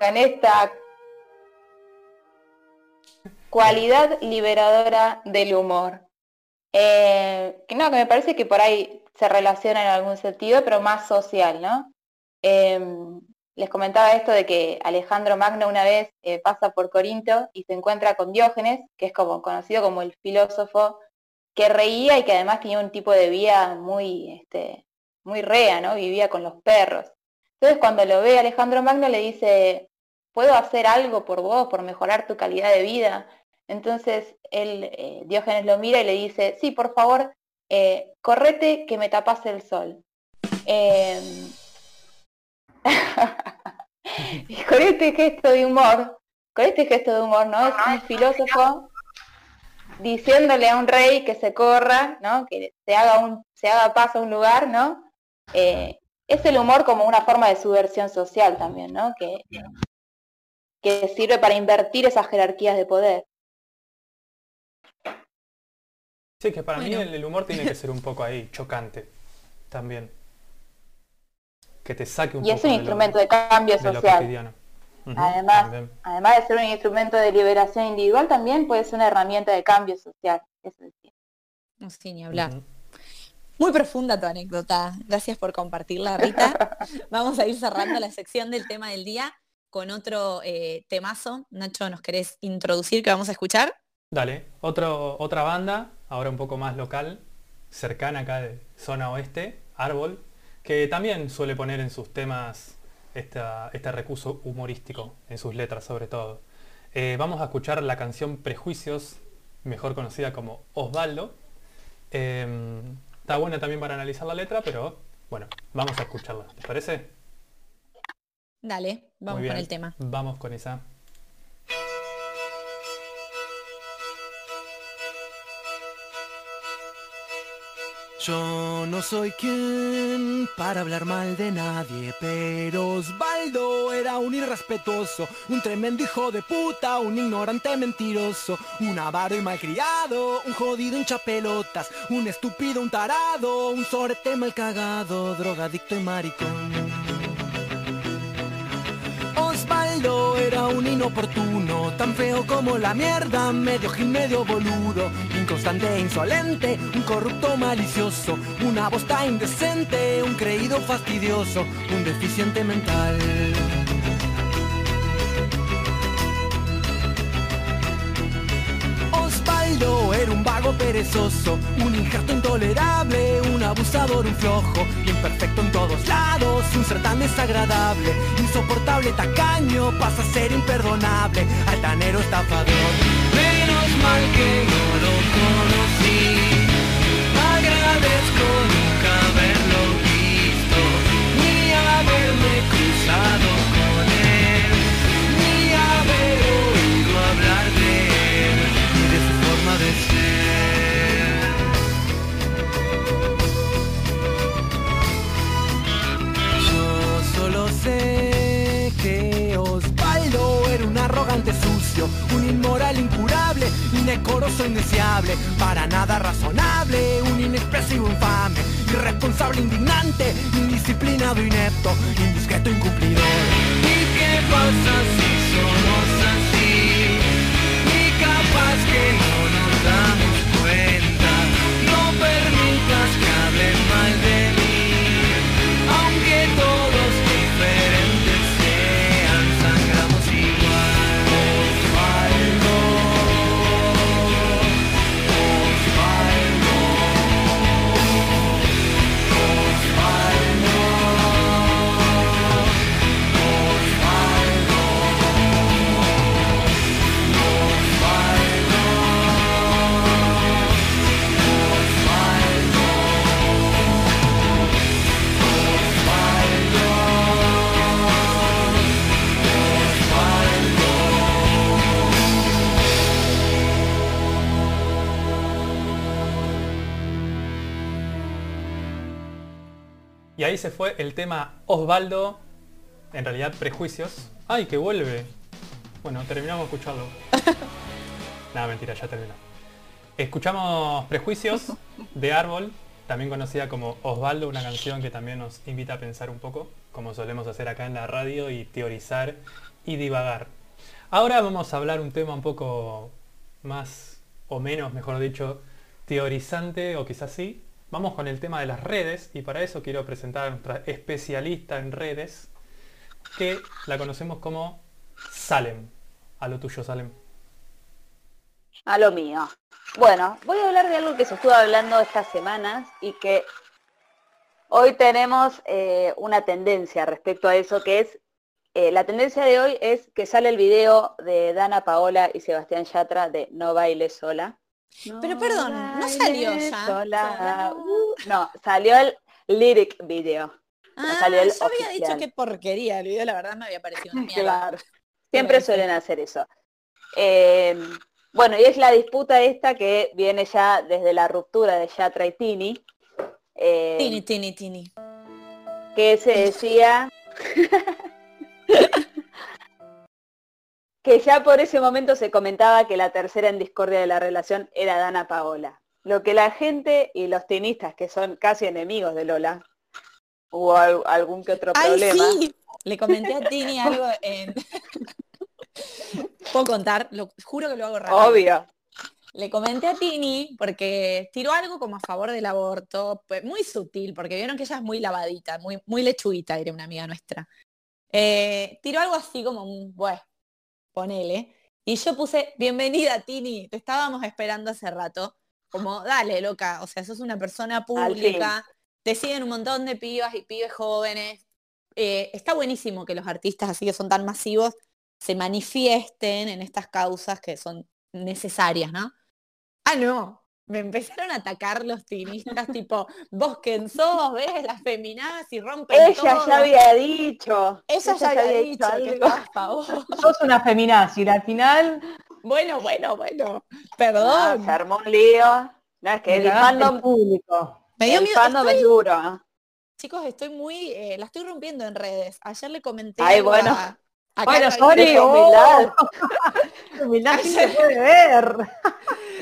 en esta cualidad liberadora del humor. Eh, que no, que me parece que por ahí se relaciona en algún sentido, pero más social, ¿no? Em, les comentaba esto de que Alejandro Magno una vez eh, pasa por Corinto y se encuentra con Diógenes, que es como conocido como el filósofo que reía y que además tenía un tipo de vida muy, este, muy rea, ¿no? Vivía con los perros. Entonces cuando lo ve Alejandro Magno le dice, ¿puedo hacer algo por vos, por mejorar tu calidad de vida? Entonces eh, Diógenes lo mira y le dice, sí, por favor, eh, correte que me tapas el sol. Em, y *laughs* con este gesto de humor, con este gesto de humor, ¿no? Es un filósofo diciéndole a un rey que se corra, ¿no? Que se haga un, se haga paso a un lugar, ¿no? Eh, es el humor como una forma de subversión social también, ¿no? Que, que sirve para invertir esas jerarquías de poder. Sí, que para mí el, humor tiene que *laughs* ser un poco ahí, chocante, también. Que te saque un y poco. Y es un instrumento de cambio social. además, además de ser un instrumento de liberación individual, también puede ser una herramienta de cambio social. Eso No, sí, ni hablar. Muy profunda tu anécdota. Gracias por compartirla, Rita. *laughs* Vamos a ir cerrando la sección del tema del día con otro eh, temazo. Nacho, ¿nos querés introducir que vamos a escuchar? Dale, Otro, otra banda, ahora un poco más local, cercana acá de zona oeste, Árbol, que también suele poner en sus temas este recurso humorístico, en sus letras sobre todo. Eh, vamos a escuchar la canción Prejuicios, mejor conocida como Osvaldo. Em, está buena también para analizar la letra, pero bueno, vamos a escucharla. ¿Te parece? Dale, vamos con el tema. Vamos con esa. Yo no soy quien para hablar mal de nadie, pero Osvaldo era un irrespetuoso, un tremendo hijo de puta, un ignorante mentiroso, un avaro y malcriado, un jodido hincha pelotas, un estúpido, un tarado, un sorete mal cagado, drogadicto y maricón. Era un inoportuno, tan feo como la mierda, medio gil, medio boludo, inconstante e insolente, un corrupto malicioso, una bosta indecente, un creído fastidioso, un deficiente mental. Era un vago perezoso, un injerto intolerable, un abusador, un flojo, imperfecto en todos lados, un ser tan desagradable, insoportable, tacaño, pasa a ser imperdonable, altanero, estafador. Menos mal que no lo conocí, agradezco Yo solo sé que Osvaldo era un arrogante sucio, un inmoral incurable, indecoroso indeseable, para nada razonable, un inexpresivo infame, irresponsable indignante, indisciplinado inepto, indiscreto incumplidor. ¿Y qué pasa si somos Y ahí se fue el tema Osvaldo, en realidad Prejuicios. ¡Ay, que vuelve! Bueno, terminamos de escucharlo. *laughs* Nada, mentira, ya terminó. Escuchamos Prejuicios de Árbol, también conocida como Osvaldo, una canción que también nos invita a pensar un poco, como solemos hacer acá en la radio, y teorizar y divagar. Ahora vamos a hablar un tema un poco más o menos, mejor dicho, teorizante o quizás sí. Vamos con el tema de las redes y para eso quiero presentar a nuestra especialista en redes que la conocemos como Salem. A lo tuyo, Salem. A lo mío. Bueno, voy a hablar de algo que se estuvo hablando estas semanas y que hoy tenemos eh, una tendencia respecto a eso, que es, eh, la tendencia de hoy es que sale el video de Dana Paola y Sebastián Yatra de No baile sola. Pero perdón, ¿no salió ya? sola. Uh, no, salió el lyric video. Ah, salió el yo había dicho oficial. qué porquería, el video la verdad me había parecido una. *laughs* Claro. Siempre suelen hacer eso. Eh, bueno, y es la disputa esta que viene ya desde la ruptura de Yatra y Tini. eh, Tini, tini, tini. que se decía que ya por ese momento se comentaba que la tercera en discordia de la relación era Dana Paola. Lo que la gente y los tenistas, que son casi enemigos de Lola, hubo al- algún que otro Ay, problema. sí. Le comenté a Tini algo en... Puedo contar, lo, juro que lo hago rápido. Obvio. Le comenté a Tini porque tiró algo como a favor del aborto, pues, muy sutil, porque vieron que ella es muy lavadita, muy, muy lechuguita, era una amiga nuestra. Eh, tiró algo así como, un, bueno, ponele. Y yo puse, bienvenida Tini, te estábamos esperando hace rato. Como, dale, loca, o sea, sos una persona pública, te siguen un montón de pibas y pibes jóvenes. Eh, está buenísimo que los artistas así que son tan masivos se manifiesten en estas causas que son necesarias, ¿no? Ah, no. Me empezaron a atacar los tinistas, tipo, vos quién sos, ves las feminadas y rompen Ella todo. ya había dicho. Ella ya había dicho que. *laughs* Sos una feminazi y al final Bueno, bueno, bueno. Ah, Perdón. se armó un lío. No, es que el fandom, público. Me dio el miedo. fandom Estoy- es duro. chicos, estoy muy, eh, la estoy rompiendo en redes. Ayer le comenté Ay, bueno. a, a Bueno, sorry, de oh, humildad. humildad sí se puede ver.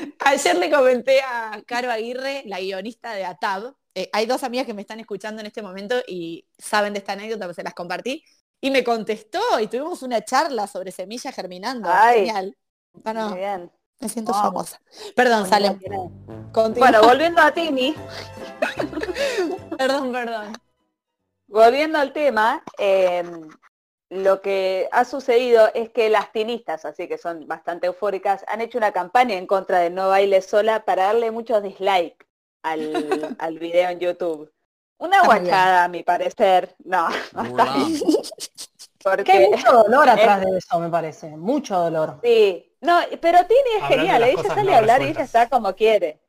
*laughs* Ayer le comenté a Caro Aguirre, la guionista de ATAB. eh, hay dos amigas que me están escuchando en este momento y saben de esta anécdota, pues se las compartí. Y me contestó y tuvimos una charla sobre semillas germinando. Ay. Genial. Bueno, Muy bien. me siento famosa. Perdón, Salem. Bueno, volviendo a Tini, *laughs* perdón, perdón. volviendo al tema, eh, lo que ha sucedido es que las tinistas, así que son bastante eufóricas, han hecho una campaña en contra de No Baile Sola para darle muchos dislikes al, *laughs* al video en YouTube. Una guachada, a mi parecer. No, *laughs* no está bien. Que hay Porque, mucho dolor *laughs* atrás de eso, me parece. Mucho dolor. sí. No, pero Tini es Hablando genial, ella sale no a hablar y ella está como quiere.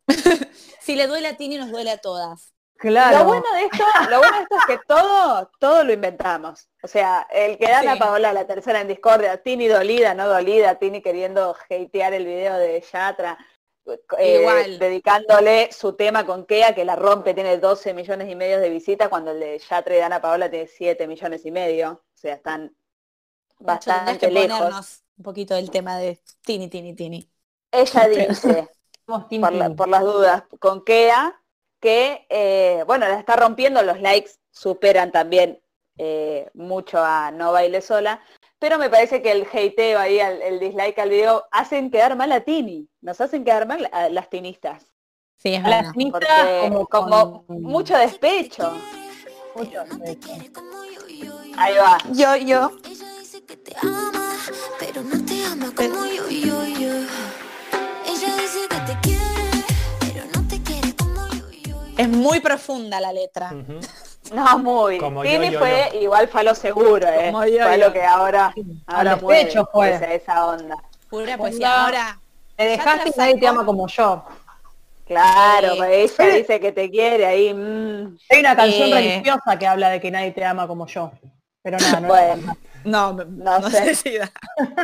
Si le duele a Tini, nos duele a todas. Claro. Lo bueno de esto, lo bueno de esto es que todo, todo lo inventamos. O sea, el que dan a Sí. Paola la tercera en discordia, Tini dolida, no dolida, Tini queriendo hatear el video de Yatra, eh, Igual. dedicándole su tema con Kea, que la rompe, tiene 12 millones y medio de visitas, cuando el de Yatra y Dana Paola tiene 7 millones y medio. O sea, están bastante que lejos. ponernos un poquito del tema de Tini, Tini, Tini. Ella dice, por, la- por las dudas, con Kea, que, eh, bueno, la está rompiendo, los likes superan también eh, mucho a No Baile Sola, pero me parece que el hateo ahí, el, el dislike al video, hacen quedar mal a Tini, nos hacen quedar mal a las tinistas, Sí, es A las porque como, como con- mucho despecho. mucho despecho. Ahí va. Yo, yo. Ella dice que te ama, pero no te ama como yo, yo, yo. Es muy profunda la letra. *laughs* No, muy. Tini yo, fue igual fue a lo seguro, ¿eh? Como yo, fue yo. lo que ahora, ahora Al mueve, despecho fue. esa, esa onda. Pura Onda. poesía. Ahora, Te dejaste y nadie te ama como yo. Claro, Sí. pues ella dice que te quiere ahí. mm. Hay una canción Eh. religiosa que habla de que nadie te ama como yo. Pero nada, no Bueno, no, no, No sé. sé. si da.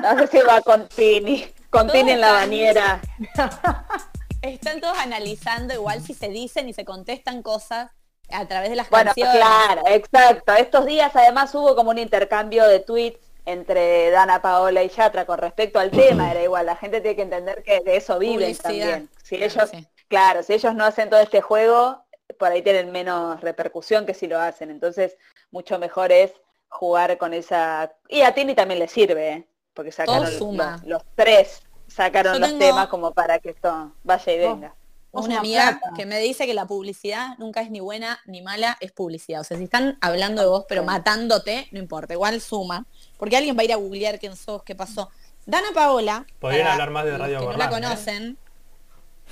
no sé si va con Tini, con Tini en la bañera. *laughs* Están todos analizando igual si se dicen y se contestan cosas a través de las Bueno, canciones. claro, exacto. Estos días además hubo como un intercambio de tweets entre Dana Paola y Yatra con respecto al tema, era igual, la gente tiene que entender que de eso viven Publicidad. también. Si ellos, Sí. claro, si ellos no hacen todo este juego, por ahí tienen menos repercusión que si lo hacen. Entonces, mucho mejor es jugar con esa... Y a Tini también le sirve, ¿eh? porque sacaron los, los tres, sacaron Yo los tengo- temas como para que esto vaya y venga. Una una amiga plata. que me dice que la publicidad nunca es ni buena ni mala, es publicidad. O sea, si están hablando de vos pero Sí. matándote, no importa, igual suma. Porque alguien va a ir a googlear quién sos, qué pasó. Dana Paola, Podrían para hablar más de Radio que no la Gorlami, ¿eh? conocen.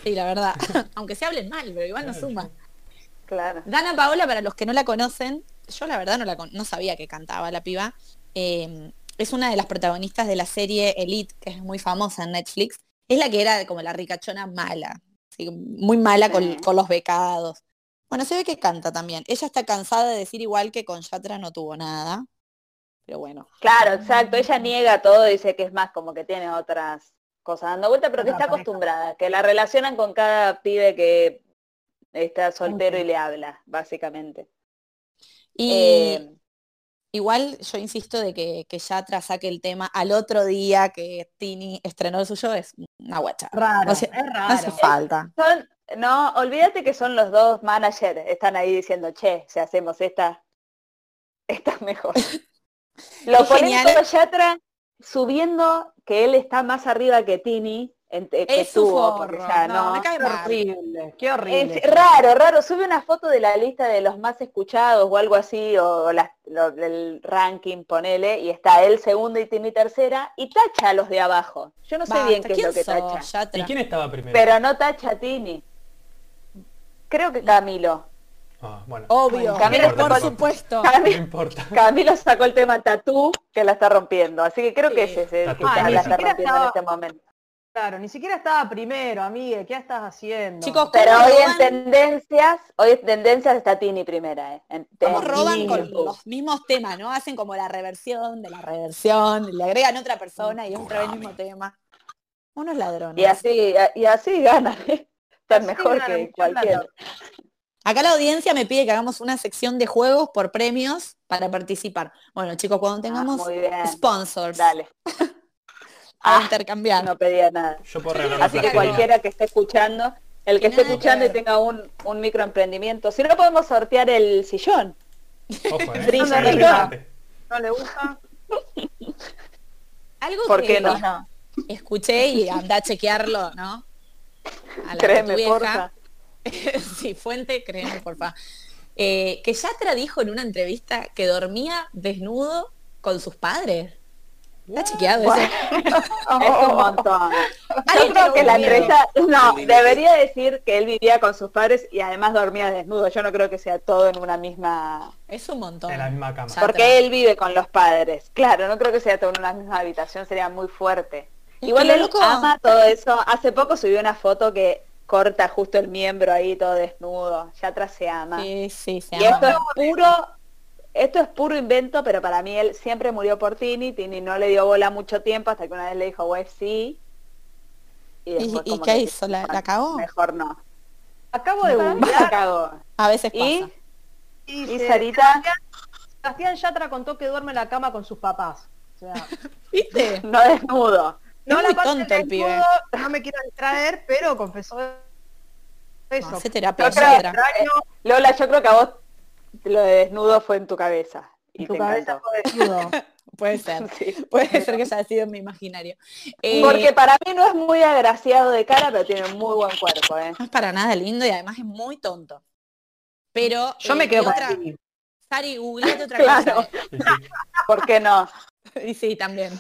Sí, la verdad. *laughs* *laughs* Aunque se hablen mal, pero igual no suma. Claro. Dana Paola, para los que no la conocen, yo la verdad no, la con- no sabía que cantaba la piba. eh, es una de las protagonistas de la serie Elite, que es muy famosa en Netflix. Es la que era como la ricachona mala, así, muy mala con, Sí. con los becados. Bueno, se ve que canta también. Ella está cansada de decir igual que con Yatra no tuvo nada. Pero bueno. Claro, exacto. Ella niega todo, dice que es más como que tiene otras cosas dando vuelta, pero que está acostumbrada, que la relacionan con cada pibe que está soltero y le habla, básicamente. Y Eh, igual yo insisto de que, que Yatra saque el tema al otro día que Tini estrenó el suyo es una guacha. Raro, O sea, es No raro. hace *laughs* falta. son, no, olvídate que son los dos managers, están ahí diciendo, che, si hacemos esta, esta *laughs* es mejor. Lo ponen Yatra subiendo que él está más arriba que Tini, Es su tuvo, porque forro. ya No, no. me cae mal. horrible, qué horrible. Es raro, raro. Sube una foto de la lista de los más escuchados o algo así, o la- lo- el ranking, ponele, y está él segundo y Tini tercera, y tacha a los de abajo. Yo no sé bien qué es ¿quién lo que sos, tacha. Yatra? ¿Y quién estaba primero? Pero no tacha a Tini. Creo que Camilo. Ah, bueno. Obvio, Camilo por supuesto. No Camilo, importa. Camilo sacó el tema tatú que la está rompiendo, así que creo que ese es el que está- Ah, la está siquiera rompiendo en este momento. Claro, ni siquiera estaba primero, amigue, ¿qué estás haciendo? Chicos, Pero ¿cómo hoy en tendencias, hoy en tendencias está Tini primera, eh. En- cómo roban con los mismos temas, no? Hacen como la reversión de la reversión, le agregan otra persona y es otra vez el mismo tema. Unos ladrones. Y así, y así ganan, ¿eh? Están Así mejor ganan, que cualquiera. Acá la audiencia me pide que hagamos una sección de juegos por premios para participar. Bueno, chicos, cuando tengamos Ah, bien. sponsors Dale. Para Ah, intercambiar. no pedía nada. Yo puedo regalar la Así que cualquiera que esté escuchando, el que Que esté que escuchando y tenga un, un microemprendimiento. Si no podemos sortear el sillón. Ojo, eh. ¿No le gusta? Algo ¿Por que qué no? escuché y anda a chequearlo, ¿no? A la Créeme, vieja. porfa. *laughs* sí, fuente, créeme, porfa. Eh, que Yatra dijo en una entrevista que dormía desnudo con sus padres. ¿Está chequeado eso? *laughs* Es un montón. Yo Alguien que creo lo que la empresa, no, debería decir que él vivía con sus padres y además dormía desnudo. Yo no creo que sea todo en una misma... Es un montón. En la misma cama. Porque él vive con los padres. Claro, no creo que sea todo en una misma habitación, sería muy fuerte. Igual él loco. ama todo eso. Hace poco subió una foto que corta justo el miembro ahí todo desnudo. Ya atrás se ama. Sí, sí, se Y ama. esto es puro, esto es puro invento, pero para mí él siempre murió por Tini, Tini no le dio bola mucho tiempo hasta que una vez le dijo, güey, sí. ¿Y, después y como qué que hizo? ¿La, dijo, la cagó? Mejor no. Acabo de La googlear cagó. A veces Y, pasa. y y dice, Sarita, Sebastián Yatra contó que duerme en la cama con sus papás. O sea, *laughs* ¿Viste? no desnudo. no Es la muy parte tonto el pibe. no me quiero distraer, pero confesó eso. Hace terapia, Yo creo- Yatra. Extraño, Lola, yo creo que a vos lo de desnudo fue en tu cabeza. Y tu te cabeza encantó. fue. *laughs* Puede ser. *laughs* Sí. Puede ser que haya sido en mi imaginario. Eh, Porque para mí no es muy agraciado de cara, pero tiene muy buen cuerpo, ¿eh? no es para nada lindo y además es muy tonto. Pero Yo eh, me quedo ¿qué con otra? Sari, googleate otra *laughs* Claro. cosa. ¿Por qué no? Y sí, también.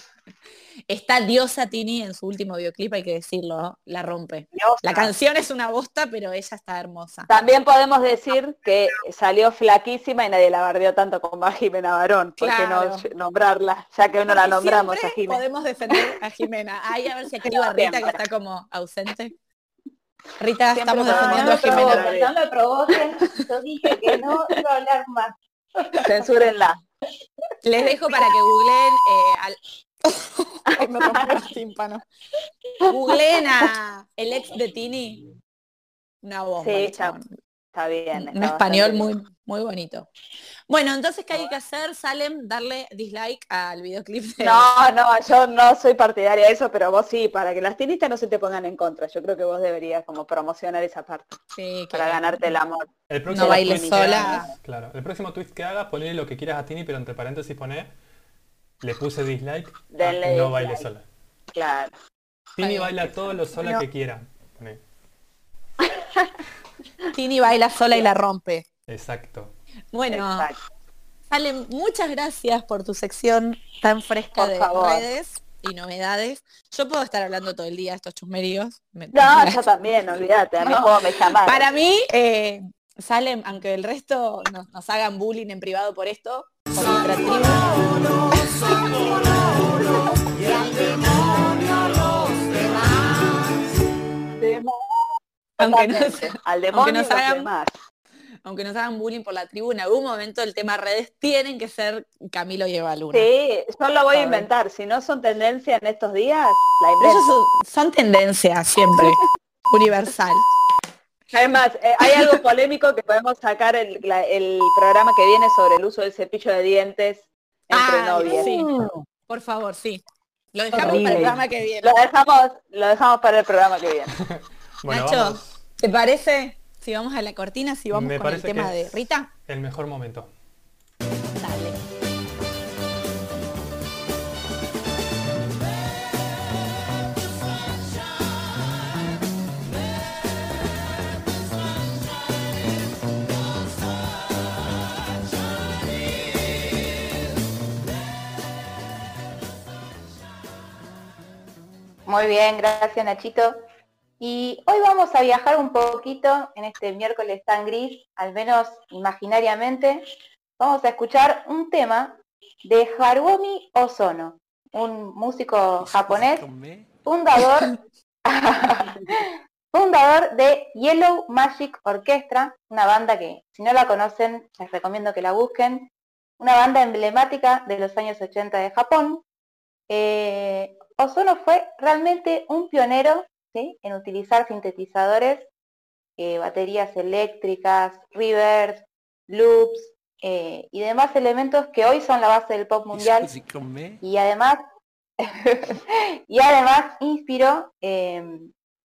Está Diosa Tini en su último videoclip, hay que decirlo, ¿no? la rompe. Diosa. La canción es una bosta, pero ella está hermosa. También podemos decir que salió flaquísima y nadie la bardeó tanto como a Jimena Barón. ¿Por qué Claro. no nombrarla? Ya que uno la Porque nombramos a Jimena. Podemos defender a Jimena. Ahí a ver si activa Rita, que está como ausente. Rita, Siempre estamos defendiendo a Jimena. no me provoquen, yo dije que no iba a hablar más. Censúrenla. Les dejo para que googleen eh, al... Ay, me rompió el *laughs* tímpano. Ex de Tini. Una bomba. Sí, está- bien. Un español muy, muy bonito. Bueno, entonces, ¿qué hay que hacer? Salem, darle dislike al videoclip de... No, no, yo no soy partidaria de eso, pero vos sí, para que las tinistas no se te pongan en contra. Yo creo que vos deberías como promocionar esa parte Sí, que- para ganarte el amor. El próximo bailes tweet que sola. hagas- claro, el próximo tweet que hagas, ponle lo que quieras a Tini, pero entre paréntesis poné, le puse dislike, a Denle no dislike. baile sola. Claro. Tini baila todo lo sola que quiera. *laughs* Tini baila sola y la rompe. Exacto. Bueno, Exacto. Ale, muchas gracias por tu sección tan fresca Por de favor. redes y novedades. Yo puedo estar hablando todo el día de estos chusmeríos. Me- No, yo también, *laughs* olvídate, a mí No. juego me llamaron. Para mí, eh, salen, aunque el resto nos, nos hagan bullying en privado por esto, por nuestra tribu. Aunque nos. Al aunque nos hagan- demás. aunque nos hagan bullying por la tribu, en algún momento el tema redes tienen que ser Camilo y Eva Luna. Sí, yo lo voy a inventar. Si no son tendencia en estos días, la invento. son, son tendencias siempre, *laughs* universal. Además, eh, hay algo polémico que podemos sacar el, la- el programa que viene sobre el uso del cepillo de dientes entre Ay, novias. sí. Por favor, sí. Lo dejamos para el programa que viene. Lo dejamos, lo dejamos para el programa que viene. *laughs* Bueno, Nacho, vamos. ¿te parece si vamos a la cortina, si vamos Me con el tema de Rita? El mejor momento. Muy bien, gracias Nachito. Y hoy vamos a viajar un poquito en este miércoles tan gris, al menos imaginariamente. Vamos a escuchar un tema de Haruomi Ozono, un músico japonés, fundador, *laughs* fundador de Yellow Magic Orchestra, una banda que si no la conocen les recomiendo que la busquen, una banda emblemática de los años 80 de Japón. Eh, Ozono fue realmente un pionero ¿sí? en utilizar sintetizadores, eh, baterías eléctricas, reverbs, loops eh, y demás elementos que hoy son la base del pop *laughs* mundial y además *laughs* y además inspiró eh,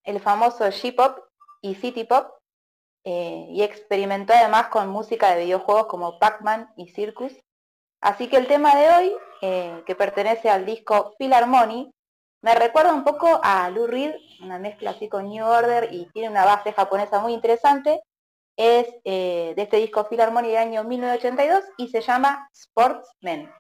el famoso J-pop y City Pop eh, y experimentó además con música de videojuegos como Pac-Man y Circus. Así que el tema de hoy, eh, que pertenece al disco Philharmony, me recuerda un poco a Lou Reed, una mezcla así con New Order y tiene una base japonesa muy interesante. Es eh, de este disco Philharmony del año 1982 y se llama Sportsman.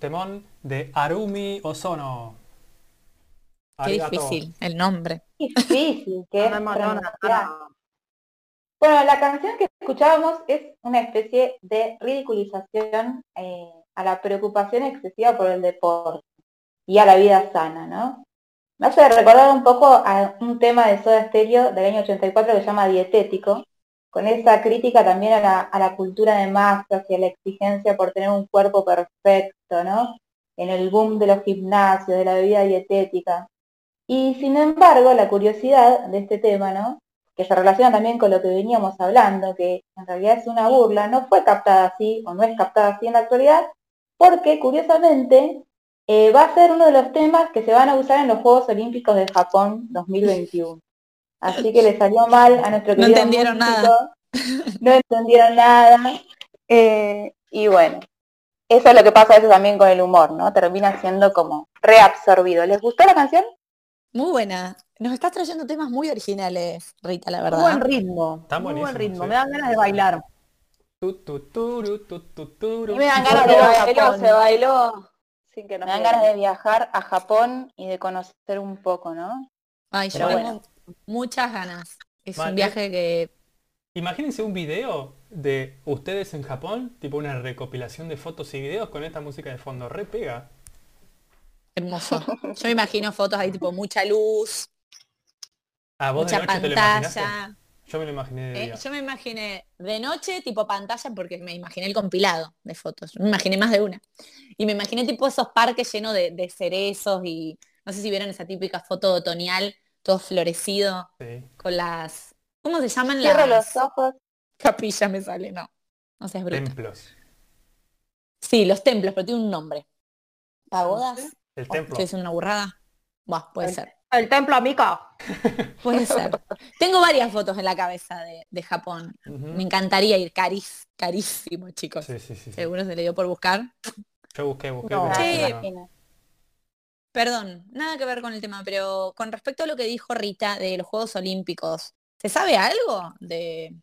Temón de Arumi Ozono. Qué Arigato. difícil el nombre. Difícil, *laughs* que es No, no, no, no, pronunciar. no. Bueno, la canción que escuchábamos es una especie de ridiculización eh, a la preocupación excesiva por el deporte y a la vida sana, ¿no? Me hace recordar un poco a un tema de Soda Stereo del año 84 que se llama Dietético, con esa crítica también a la, a la cultura de masas y a la exigencia por tener un cuerpo perfecto, ¿no? En el boom de los gimnasios, de la bebida dietética. Y sin embargo, la curiosidad de este tema, ¿no? que se relaciona también con lo que veníamos hablando, que en realidad es una burla, no fue captada así o no es captada así en la actualidad, porque curiosamente eh, va a ser uno de los temas que se van a usar en los Juegos Olímpicos de Japón 2021. Así que le salió mal a nuestro No querido entendieron músico. nada. *laughs* No entendieron nada. Eh, y bueno, eso es lo que pasa a veces también con el humor, ¿no? Termina siendo como reabsorbido. ¿Les gustó la canción? Muy buena. Nos estás trayendo temas muy originales, Rita, la Muy verdad. buen ritmo. Está muy buen ritmo. sí. Me dan ganas de bailar. Tu, tu, turu, tu. Y me dan ganas de Japón. se bailó sin que nos Me dan ganas de viajar a Japón y de conocer un poco, ¿no? Ay, yo bueno. Muchas ganas. Es un viaje que Imagínense un video de ustedes en Japón, tipo una recopilación de fotos y videos con esta música de fondo. Re pega. hermoso. *laughs* Yo me imagino fotos ahí tipo mucha luz, Ah, vos de mucha noche te lo imaginaste. pantalla. Yo me lo imaginé de Eh, día. yo me imaginé de noche tipo pantalla porque me imaginé el compilado de fotos. Me imaginé más de una. Y me imaginé tipo esos parques llenos de, de cerezos y no sé si vieron esa típica foto otoñal, todo florecido, Sí. con las... ¿Cómo se llaman Cierro las los ojos. capillas? Me sale, no. No seas bruto. Templos. Sí, los templos, pero tiene un nombre. ¿Pagodas? El Oh, templo. ¿Estoy diciendo una burrada? Buah, puede El- ser. El templo amica. *laughs* Puede ser. Tengo varias fotos en la cabeza de, de Japón. Me encantaría ir carís, carísimo, chicos. Sí, sí, sí, sí. Seguro se le dio por buscar. Yo busqué, busqué. No. pero Che. no. Perdón, nada que ver con el tema, pero con respecto a lo que dijo Rita de los Juegos Olímpicos, ¿se sabe algo de,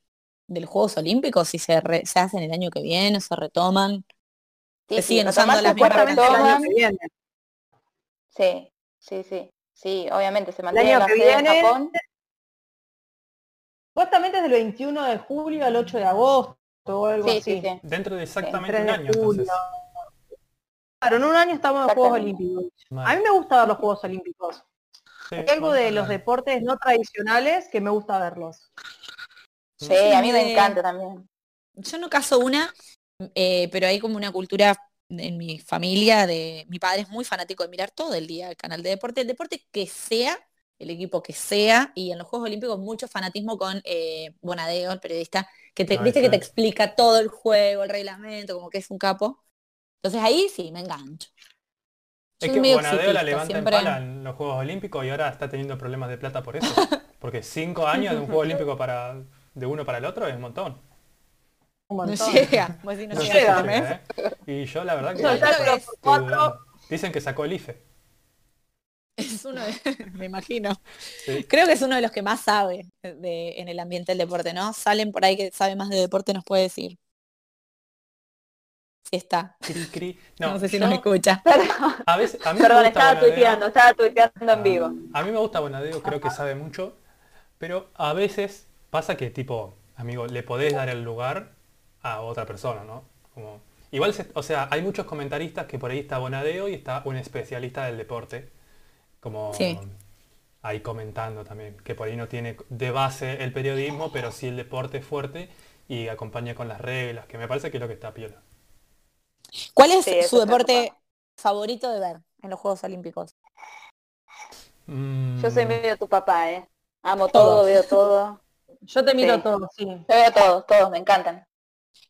de los Juegos Olímpicos? Si se, re- se hacen el año que viene o se retoman. Sí, Se sí, siguen usando las mismas el año retoman. que viene. Sí, sí, sí. Sí, obviamente se El mantiene año la que sede en viene. Japón. Supuestamente es del 21 de julio al 8 de agosto o algo Sí, así. sí, sí. Dentro de exactamente 3 un año, julio. entonces. Claro, en un año estamos en los Juegos. Olímpicos. Mal. A mí me gusta ver los Juegos Olímpicos. Sí, Hay algo de los deportes no tradicionales que me gusta verlos. Sí, a mí me Eh, encanta también. Yo no caso una, eh, pero hay como una cultura en mi familia de mi padre es muy fanático de mirar todo el día el canal de deporte, el deporte que sea, el equipo que sea, y en los Juegos Olímpicos mucho fanatismo con eh, Bonadeo, el periodista, que te, Ay, viste que te explica todo el juego, el reglamento, como que es un capo. Entonces ahí sí, me engancho. Es que Bonadeo la levanta siempre- en pala en los Juegos Olímpicos y ahora está teniendo problemas de plata por eso. *laughs* Porque cinco años de un juego *laughs* olímpico para de uno para el otro es un montón. Un No montón. llega. *laughs* Vos decís, no No llega. llega, ¿eh? Y yo la verdad que dicen que sacó el IFE. Es uno de, me imagino. Sí. Creo que es uno de los que más sabe de, en el ambiente del deporte, ¿no? Salen por ahí que sabe más de deporte, nos puede decir. Está. Cri, cri. *laughs* No, No, sé si yo- nos escucha. *laughs* a veces a mí Perdón, me gusta estaba Bonadeo. tuiteando, estaba tuiteando en vivo. A mí me gusta Bonadeo, creo que sabe mucho, pero a veces pasa que tipo, amigo, le podés dar el lugar a otra persona, ¿no? Como, igual, se- o sea, hay muchos comentaristas que por ahí está Bonadeo y está un especialista del deporte, como Sí. ahí comentando también, que por ahí no tiene de base el periodismo, pero sí el deporte fuerte y acompaña con las reglas, que me parece que es lo que está piola. ¿Cuál es Sí, su deporte favorito de ver en los Juegos Olímpicos? Mm, Yo soy medio tu papá, ¿eh? Amo todo, veo todo. *laughs* Yo te miro Sí. todo, sí. Yo veo todos, todos, me encantan.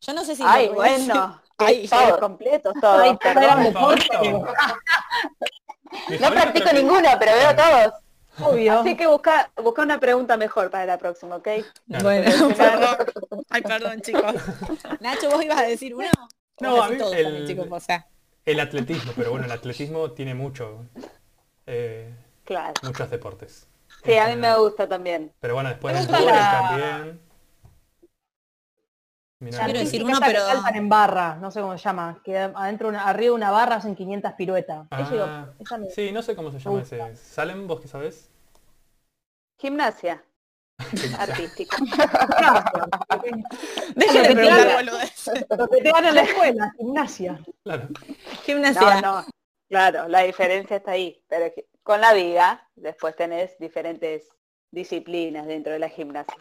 Yo no sé si... Ay, lo voy a decir. bueno. Ay, todos completos, *laughs* todos. Ay, *laughs* No practico ninguno, pero veo todos. Obvio. Así que busca, busca una pregunta mejor para la próxima, ¿ok? Claro. Bueno, perdón. Ay, perdón, chicos. Nacho, ¿vos ibas a decir uno? No, a mí todos el- también, chicos, o sea. El atletismo, pero bueno, el atletismo tiene mucho, eh, Claro. muchos deportes. Sí, a mí me gusta también. Pero bueno, después del la- también. Mirá, Quiero decir uno, pero- saltan en barra, no sé cómo se llama, que adentro, una, arriba de una barra hacen 500 piruetas. Ah, me- sí, no sé cómo se llama ese. ¿Salen vos que sabés? Gimnasia. Artística. Déjenle Lo que preguntar, boludeces. Lo que te dan en la escuela, gimnasia. Claro. Gimnasia. No, no. Claro, la diferencia está ahí. Pero es que con la viga, después tenés diferentes disciplinas dentro de la gimnasia.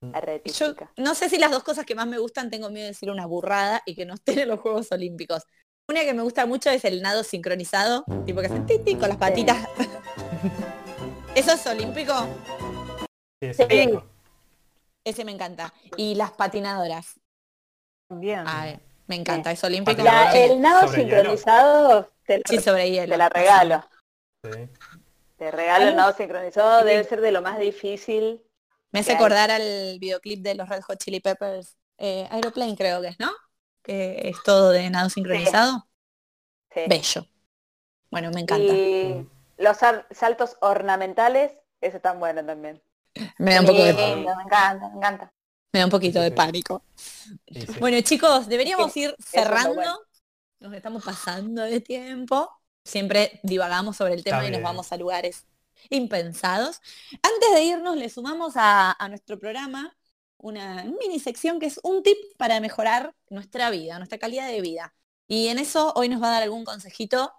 Yo Artística. no sé si las dos cosas que más me gustan, tengo miedo de decir una burrada y que no estén en los Juegos Olímpicos. Una que me gusta mucho es el nado sincronizado, tipo que hacen titi con las patitas. ¿Eso es olímpico? Sí, ese Sí. mismo. Ese me encanta. Y las patinadoras. Bien. Ay, me encanta, es olímpico. La- el nado sincronizado te, lo- Sí, sobre hielo. te la regalo. Sí. Te regalo el nado sincronizado. Debe ser de lo más difícil. Me hace acordar al videoclip de los Red Hot Chili Peppers. Eh, Aeroplane creo que es, ¿no? Que es todo de nado sincronizado. Sí. Bello. Bueno, me encanta. Y los saltos ornamentales, eso tan bueno también. Me da un poco de, Lindo, me encanta, me encanta. me da un poquito de pánico. Bueno, chicos, deberíamos ir cerrando. Nos estamos pasando de tiempo. Siempre divagamos sobre el tema y nos vamos a lugares impensados. Antes de irnos, le sumamos a, a nuestro programa una mini sección que es un tip para mejorar nuestra vida, nuestra calidad de vida. Y en eso hoy nos va a dar algún consejito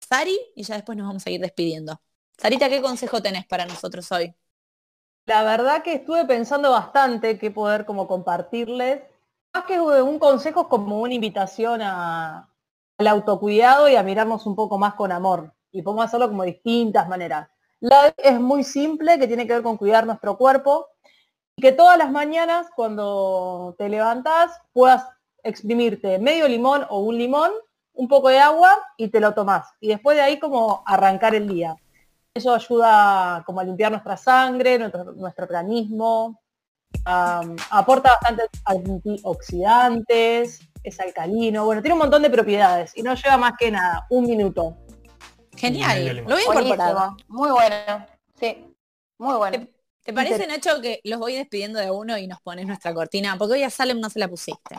Sari y ya después nos vamos a ir despidiendo. Sarita, ¿qué consejo tenés para nosotros hoy? La verdad que estuve pensando bastante qué poder como compartirles. Más que un consejo es como una invitación a- al autocuidado y a mirarnos un poco más con amor. Y podemos hacerlo como distintas maneras. La es muy simple, que tiene que ver con cuidar nuestro cuerpo. Y que todas las mañanas cuando te levantás puedas exprimirte medio limón o un limón, un poco de agua y te lo tomás. Y después de ahí como arrancar el día. Eso ayuda como a limpiar nuestra sangre, nuestro, nuestro organismo, am, aporta bastantes antioxidantes, es alcalino, bueno, tiene un montón de propiedades y no lleva más que nada, un minuto. Genial, lo voy a incorporar. Buenísimo, muy bueno. Sí, muy bueno. ¿Te parece, Nacho, que los voy despidiendo de uno y nos pones nuestra cortina? Porque hoy a Salem no se la pusiste.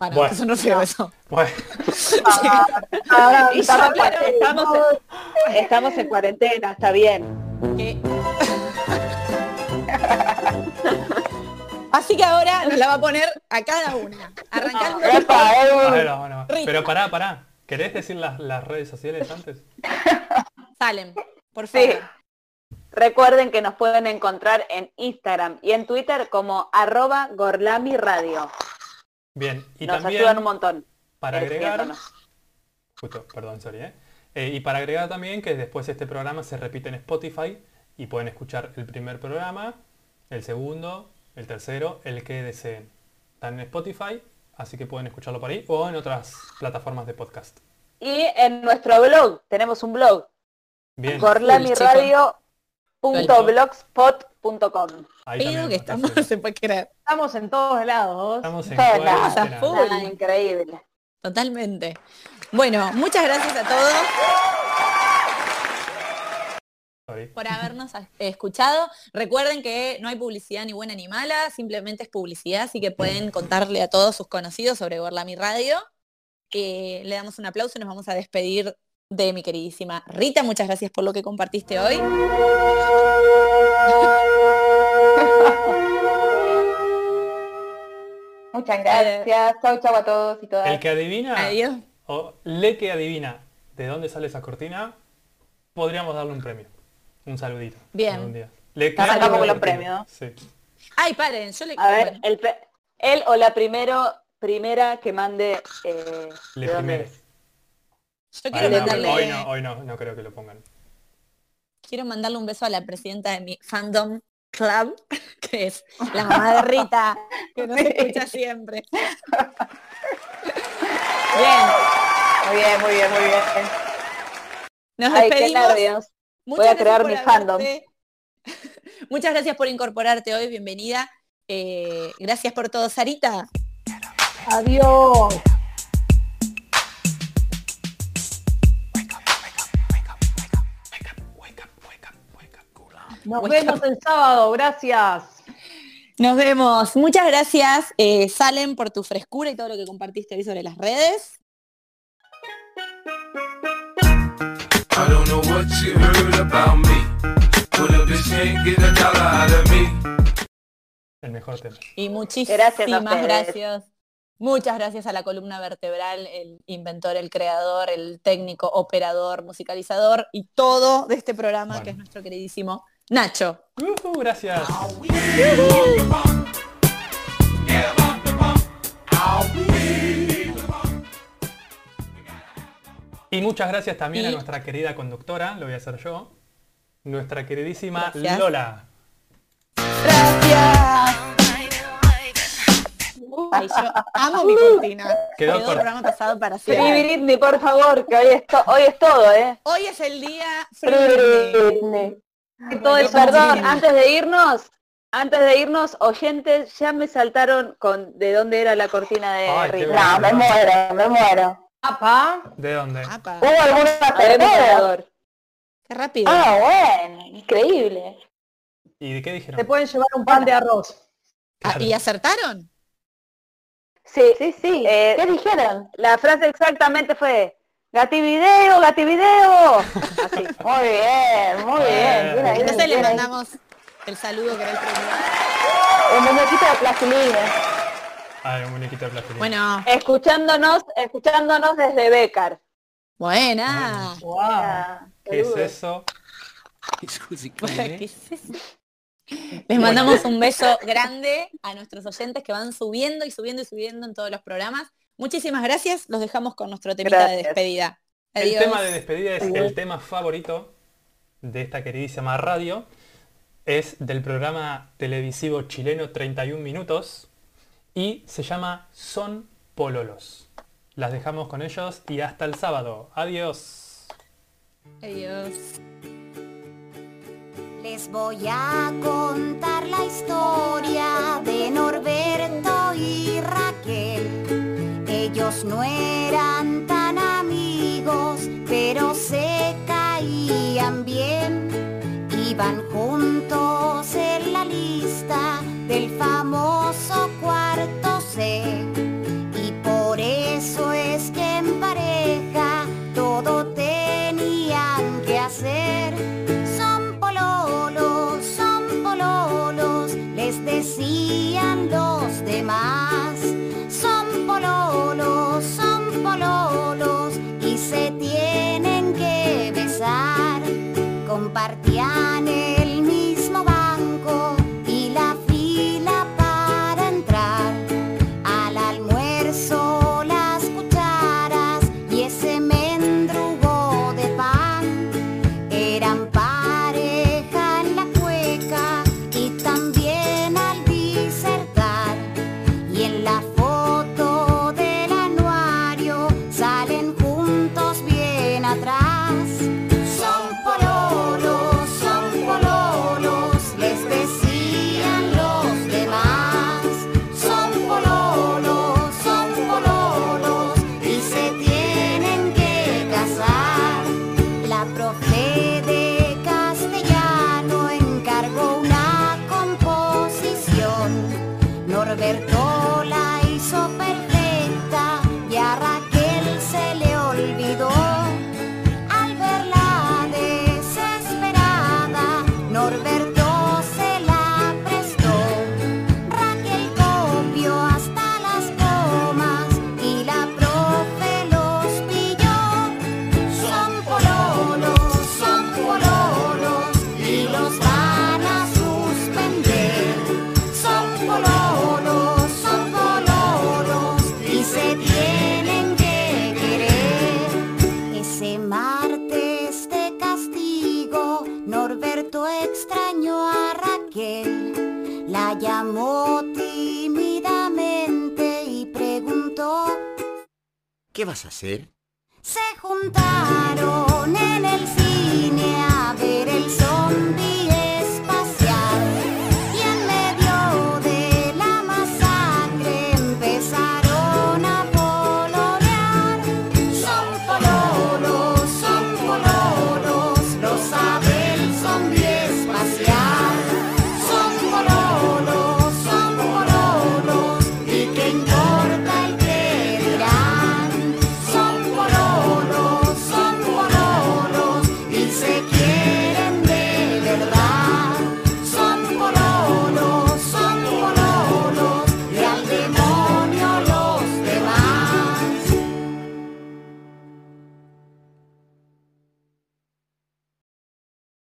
Bueno. eso no feo eso. Bueno, ya, claro, estamos, en, estamos en cuarentena, está bien. Así que ahora nos la va a poner a cada una. Arrancando. Epa, eh, ver, pero pará, pará. ¿Querés decir las, las redes sociales antes? Salem, por Sí. favor. Recuerden que nos pueden encontrar en Instagram y en Twitter como arroba Gorlami Radio. Bien, y Nos también ayudan un montón. para agregar, justo, perdón, sorry, ¿eh? Eh, y para agregar también que después este programa se repite en Spotify y pueden escuchar el primer programa, el segundo, el tercero, el que deseen. Están en Spotify, así que pueden escucharlo por ahí o en otras plataformas de podcast. Y en nuestro blog, tenemos un blog, Bien, Gorlami chicos. Radio Pero también que estamos, Fede. *laughs* se puede creer. Estamos en todos lados. Estamos en Todos lados. increíble. Totalmente. Bueno, muchas gracias a todos Sorry. por habernos escuchado. Recuerden que no hay publicidad ni buena ni mala, simplemente es publicidad, así que pueden contarle a todos sus conocidos sobre Gorlami Radio. Eh, le damos un aplauso y nos vamos a despedir de mi queridísima Rita. Muchas gracias por lo que compartiste hoy. *laughs* Muchas gracias. Chau, chau a todos y todas. El que adivina, Adiós. o le que adivina de dónde sale esa cortina, podríamos darle un premio. Un saludito. Bien. día. Le sacamos adivina los premios. Sí. Ay, paren, yo le A ver, bueno, el él o la primero, primera que mande eh, Le Ay, quiero no, mandarle, hoy no, hoy no, no creo que lo pongan. quiero mandarle un beso a la presidenta de mi fandom club, *laughs* que es la mamá de Rita, que nos escucha *laughs* siempre. *laughs* Bien, Muy bien, muy bien, muy bien. nos Ay, qué despedimos. nervios. Muchas Voy a crear mi fandom. Muchas gracias por incorporarte hoy, bienvenida. Eh, gracias por todo, Sarita. Adiós. Nos vemos el sábado. Gracias. Nos vemos. Muchas gracias, eh, Salen, por tu frescura y todo lo que compartiste hoy sobre las redes. I don't know what you heard about me. But a bitch can't get a dollar out of me. El mejor tema. Y muchísimas Gracias a ustedes. gracias. Muchas gracias a la columna vertebral, el inventor, el creador, el técnico, operador, musicalizador y todo de este programa Bueno. que es nuestro queridísimo Nacho. Ujú, gracias. Y muchas gracias también a nuestra querida conductora, lo voy a hacer yo, nuestra queridísima Gracias. Lola. Gracias. Ay, yo amo mi cortina. Quedó Quedó el cor- programa pasado para Free siempre. Britney, por favor, que hoy es, to- hoy es todo, ¿eh? Hoy es el día Free Britney. Britney. Todo eso perdón, antes de irnos, antes de irnos, oyentes, ya me saltaron con de dónde era la cortina de Ay. No, me muero, me muero. Apa. ¿De dónde? Apa, ¿Hubo ganador. qué rápido. Ah, bueno, increíble. ¿Y de qué Te dijeron? pueden llevar un pan de arroz. Ah, Claro. ¿Y acertaron? Sí, Sí, sí. Eh, ¿Qué dijeron? la frase exactamente fue Gativideo, Gativideo. Así. Muy bien, muy bien. Entonces le mandamos el saludo que era el primero. Un muñequito de plastilina. Ah, un muñequito de plastilina. Bueno, Escuchándonos, escuchándonos desde Becar. buena. Wow. Ah, ¿Qué es eso? *laughs* ¿Qué es eso? Les mandamos un beso grande a nuestros oyentes que van subiendo y subiendo y subiendo en todos los programas. Muchísimas gracias. Los dejamos con nuestro temita de Gracias. despedida. El tema de despedida es el tema favorito de esta queridísima radio. Es del programa televisivo chileno 31 minutos y se llama Son Pololos. Las dejamos con ellos y hasta el sábado. Adiós. Adiós. Les voy a contar la historia de Norberto y Raquel. Ellos no eran tan amigos, pero se caían bien. Iban juntos en la lista del famoso cuarto C. Y por eso es que en pareja todo tenían que hacer. Son pololos, son pololos, les decían los demás. compartir. Hacer?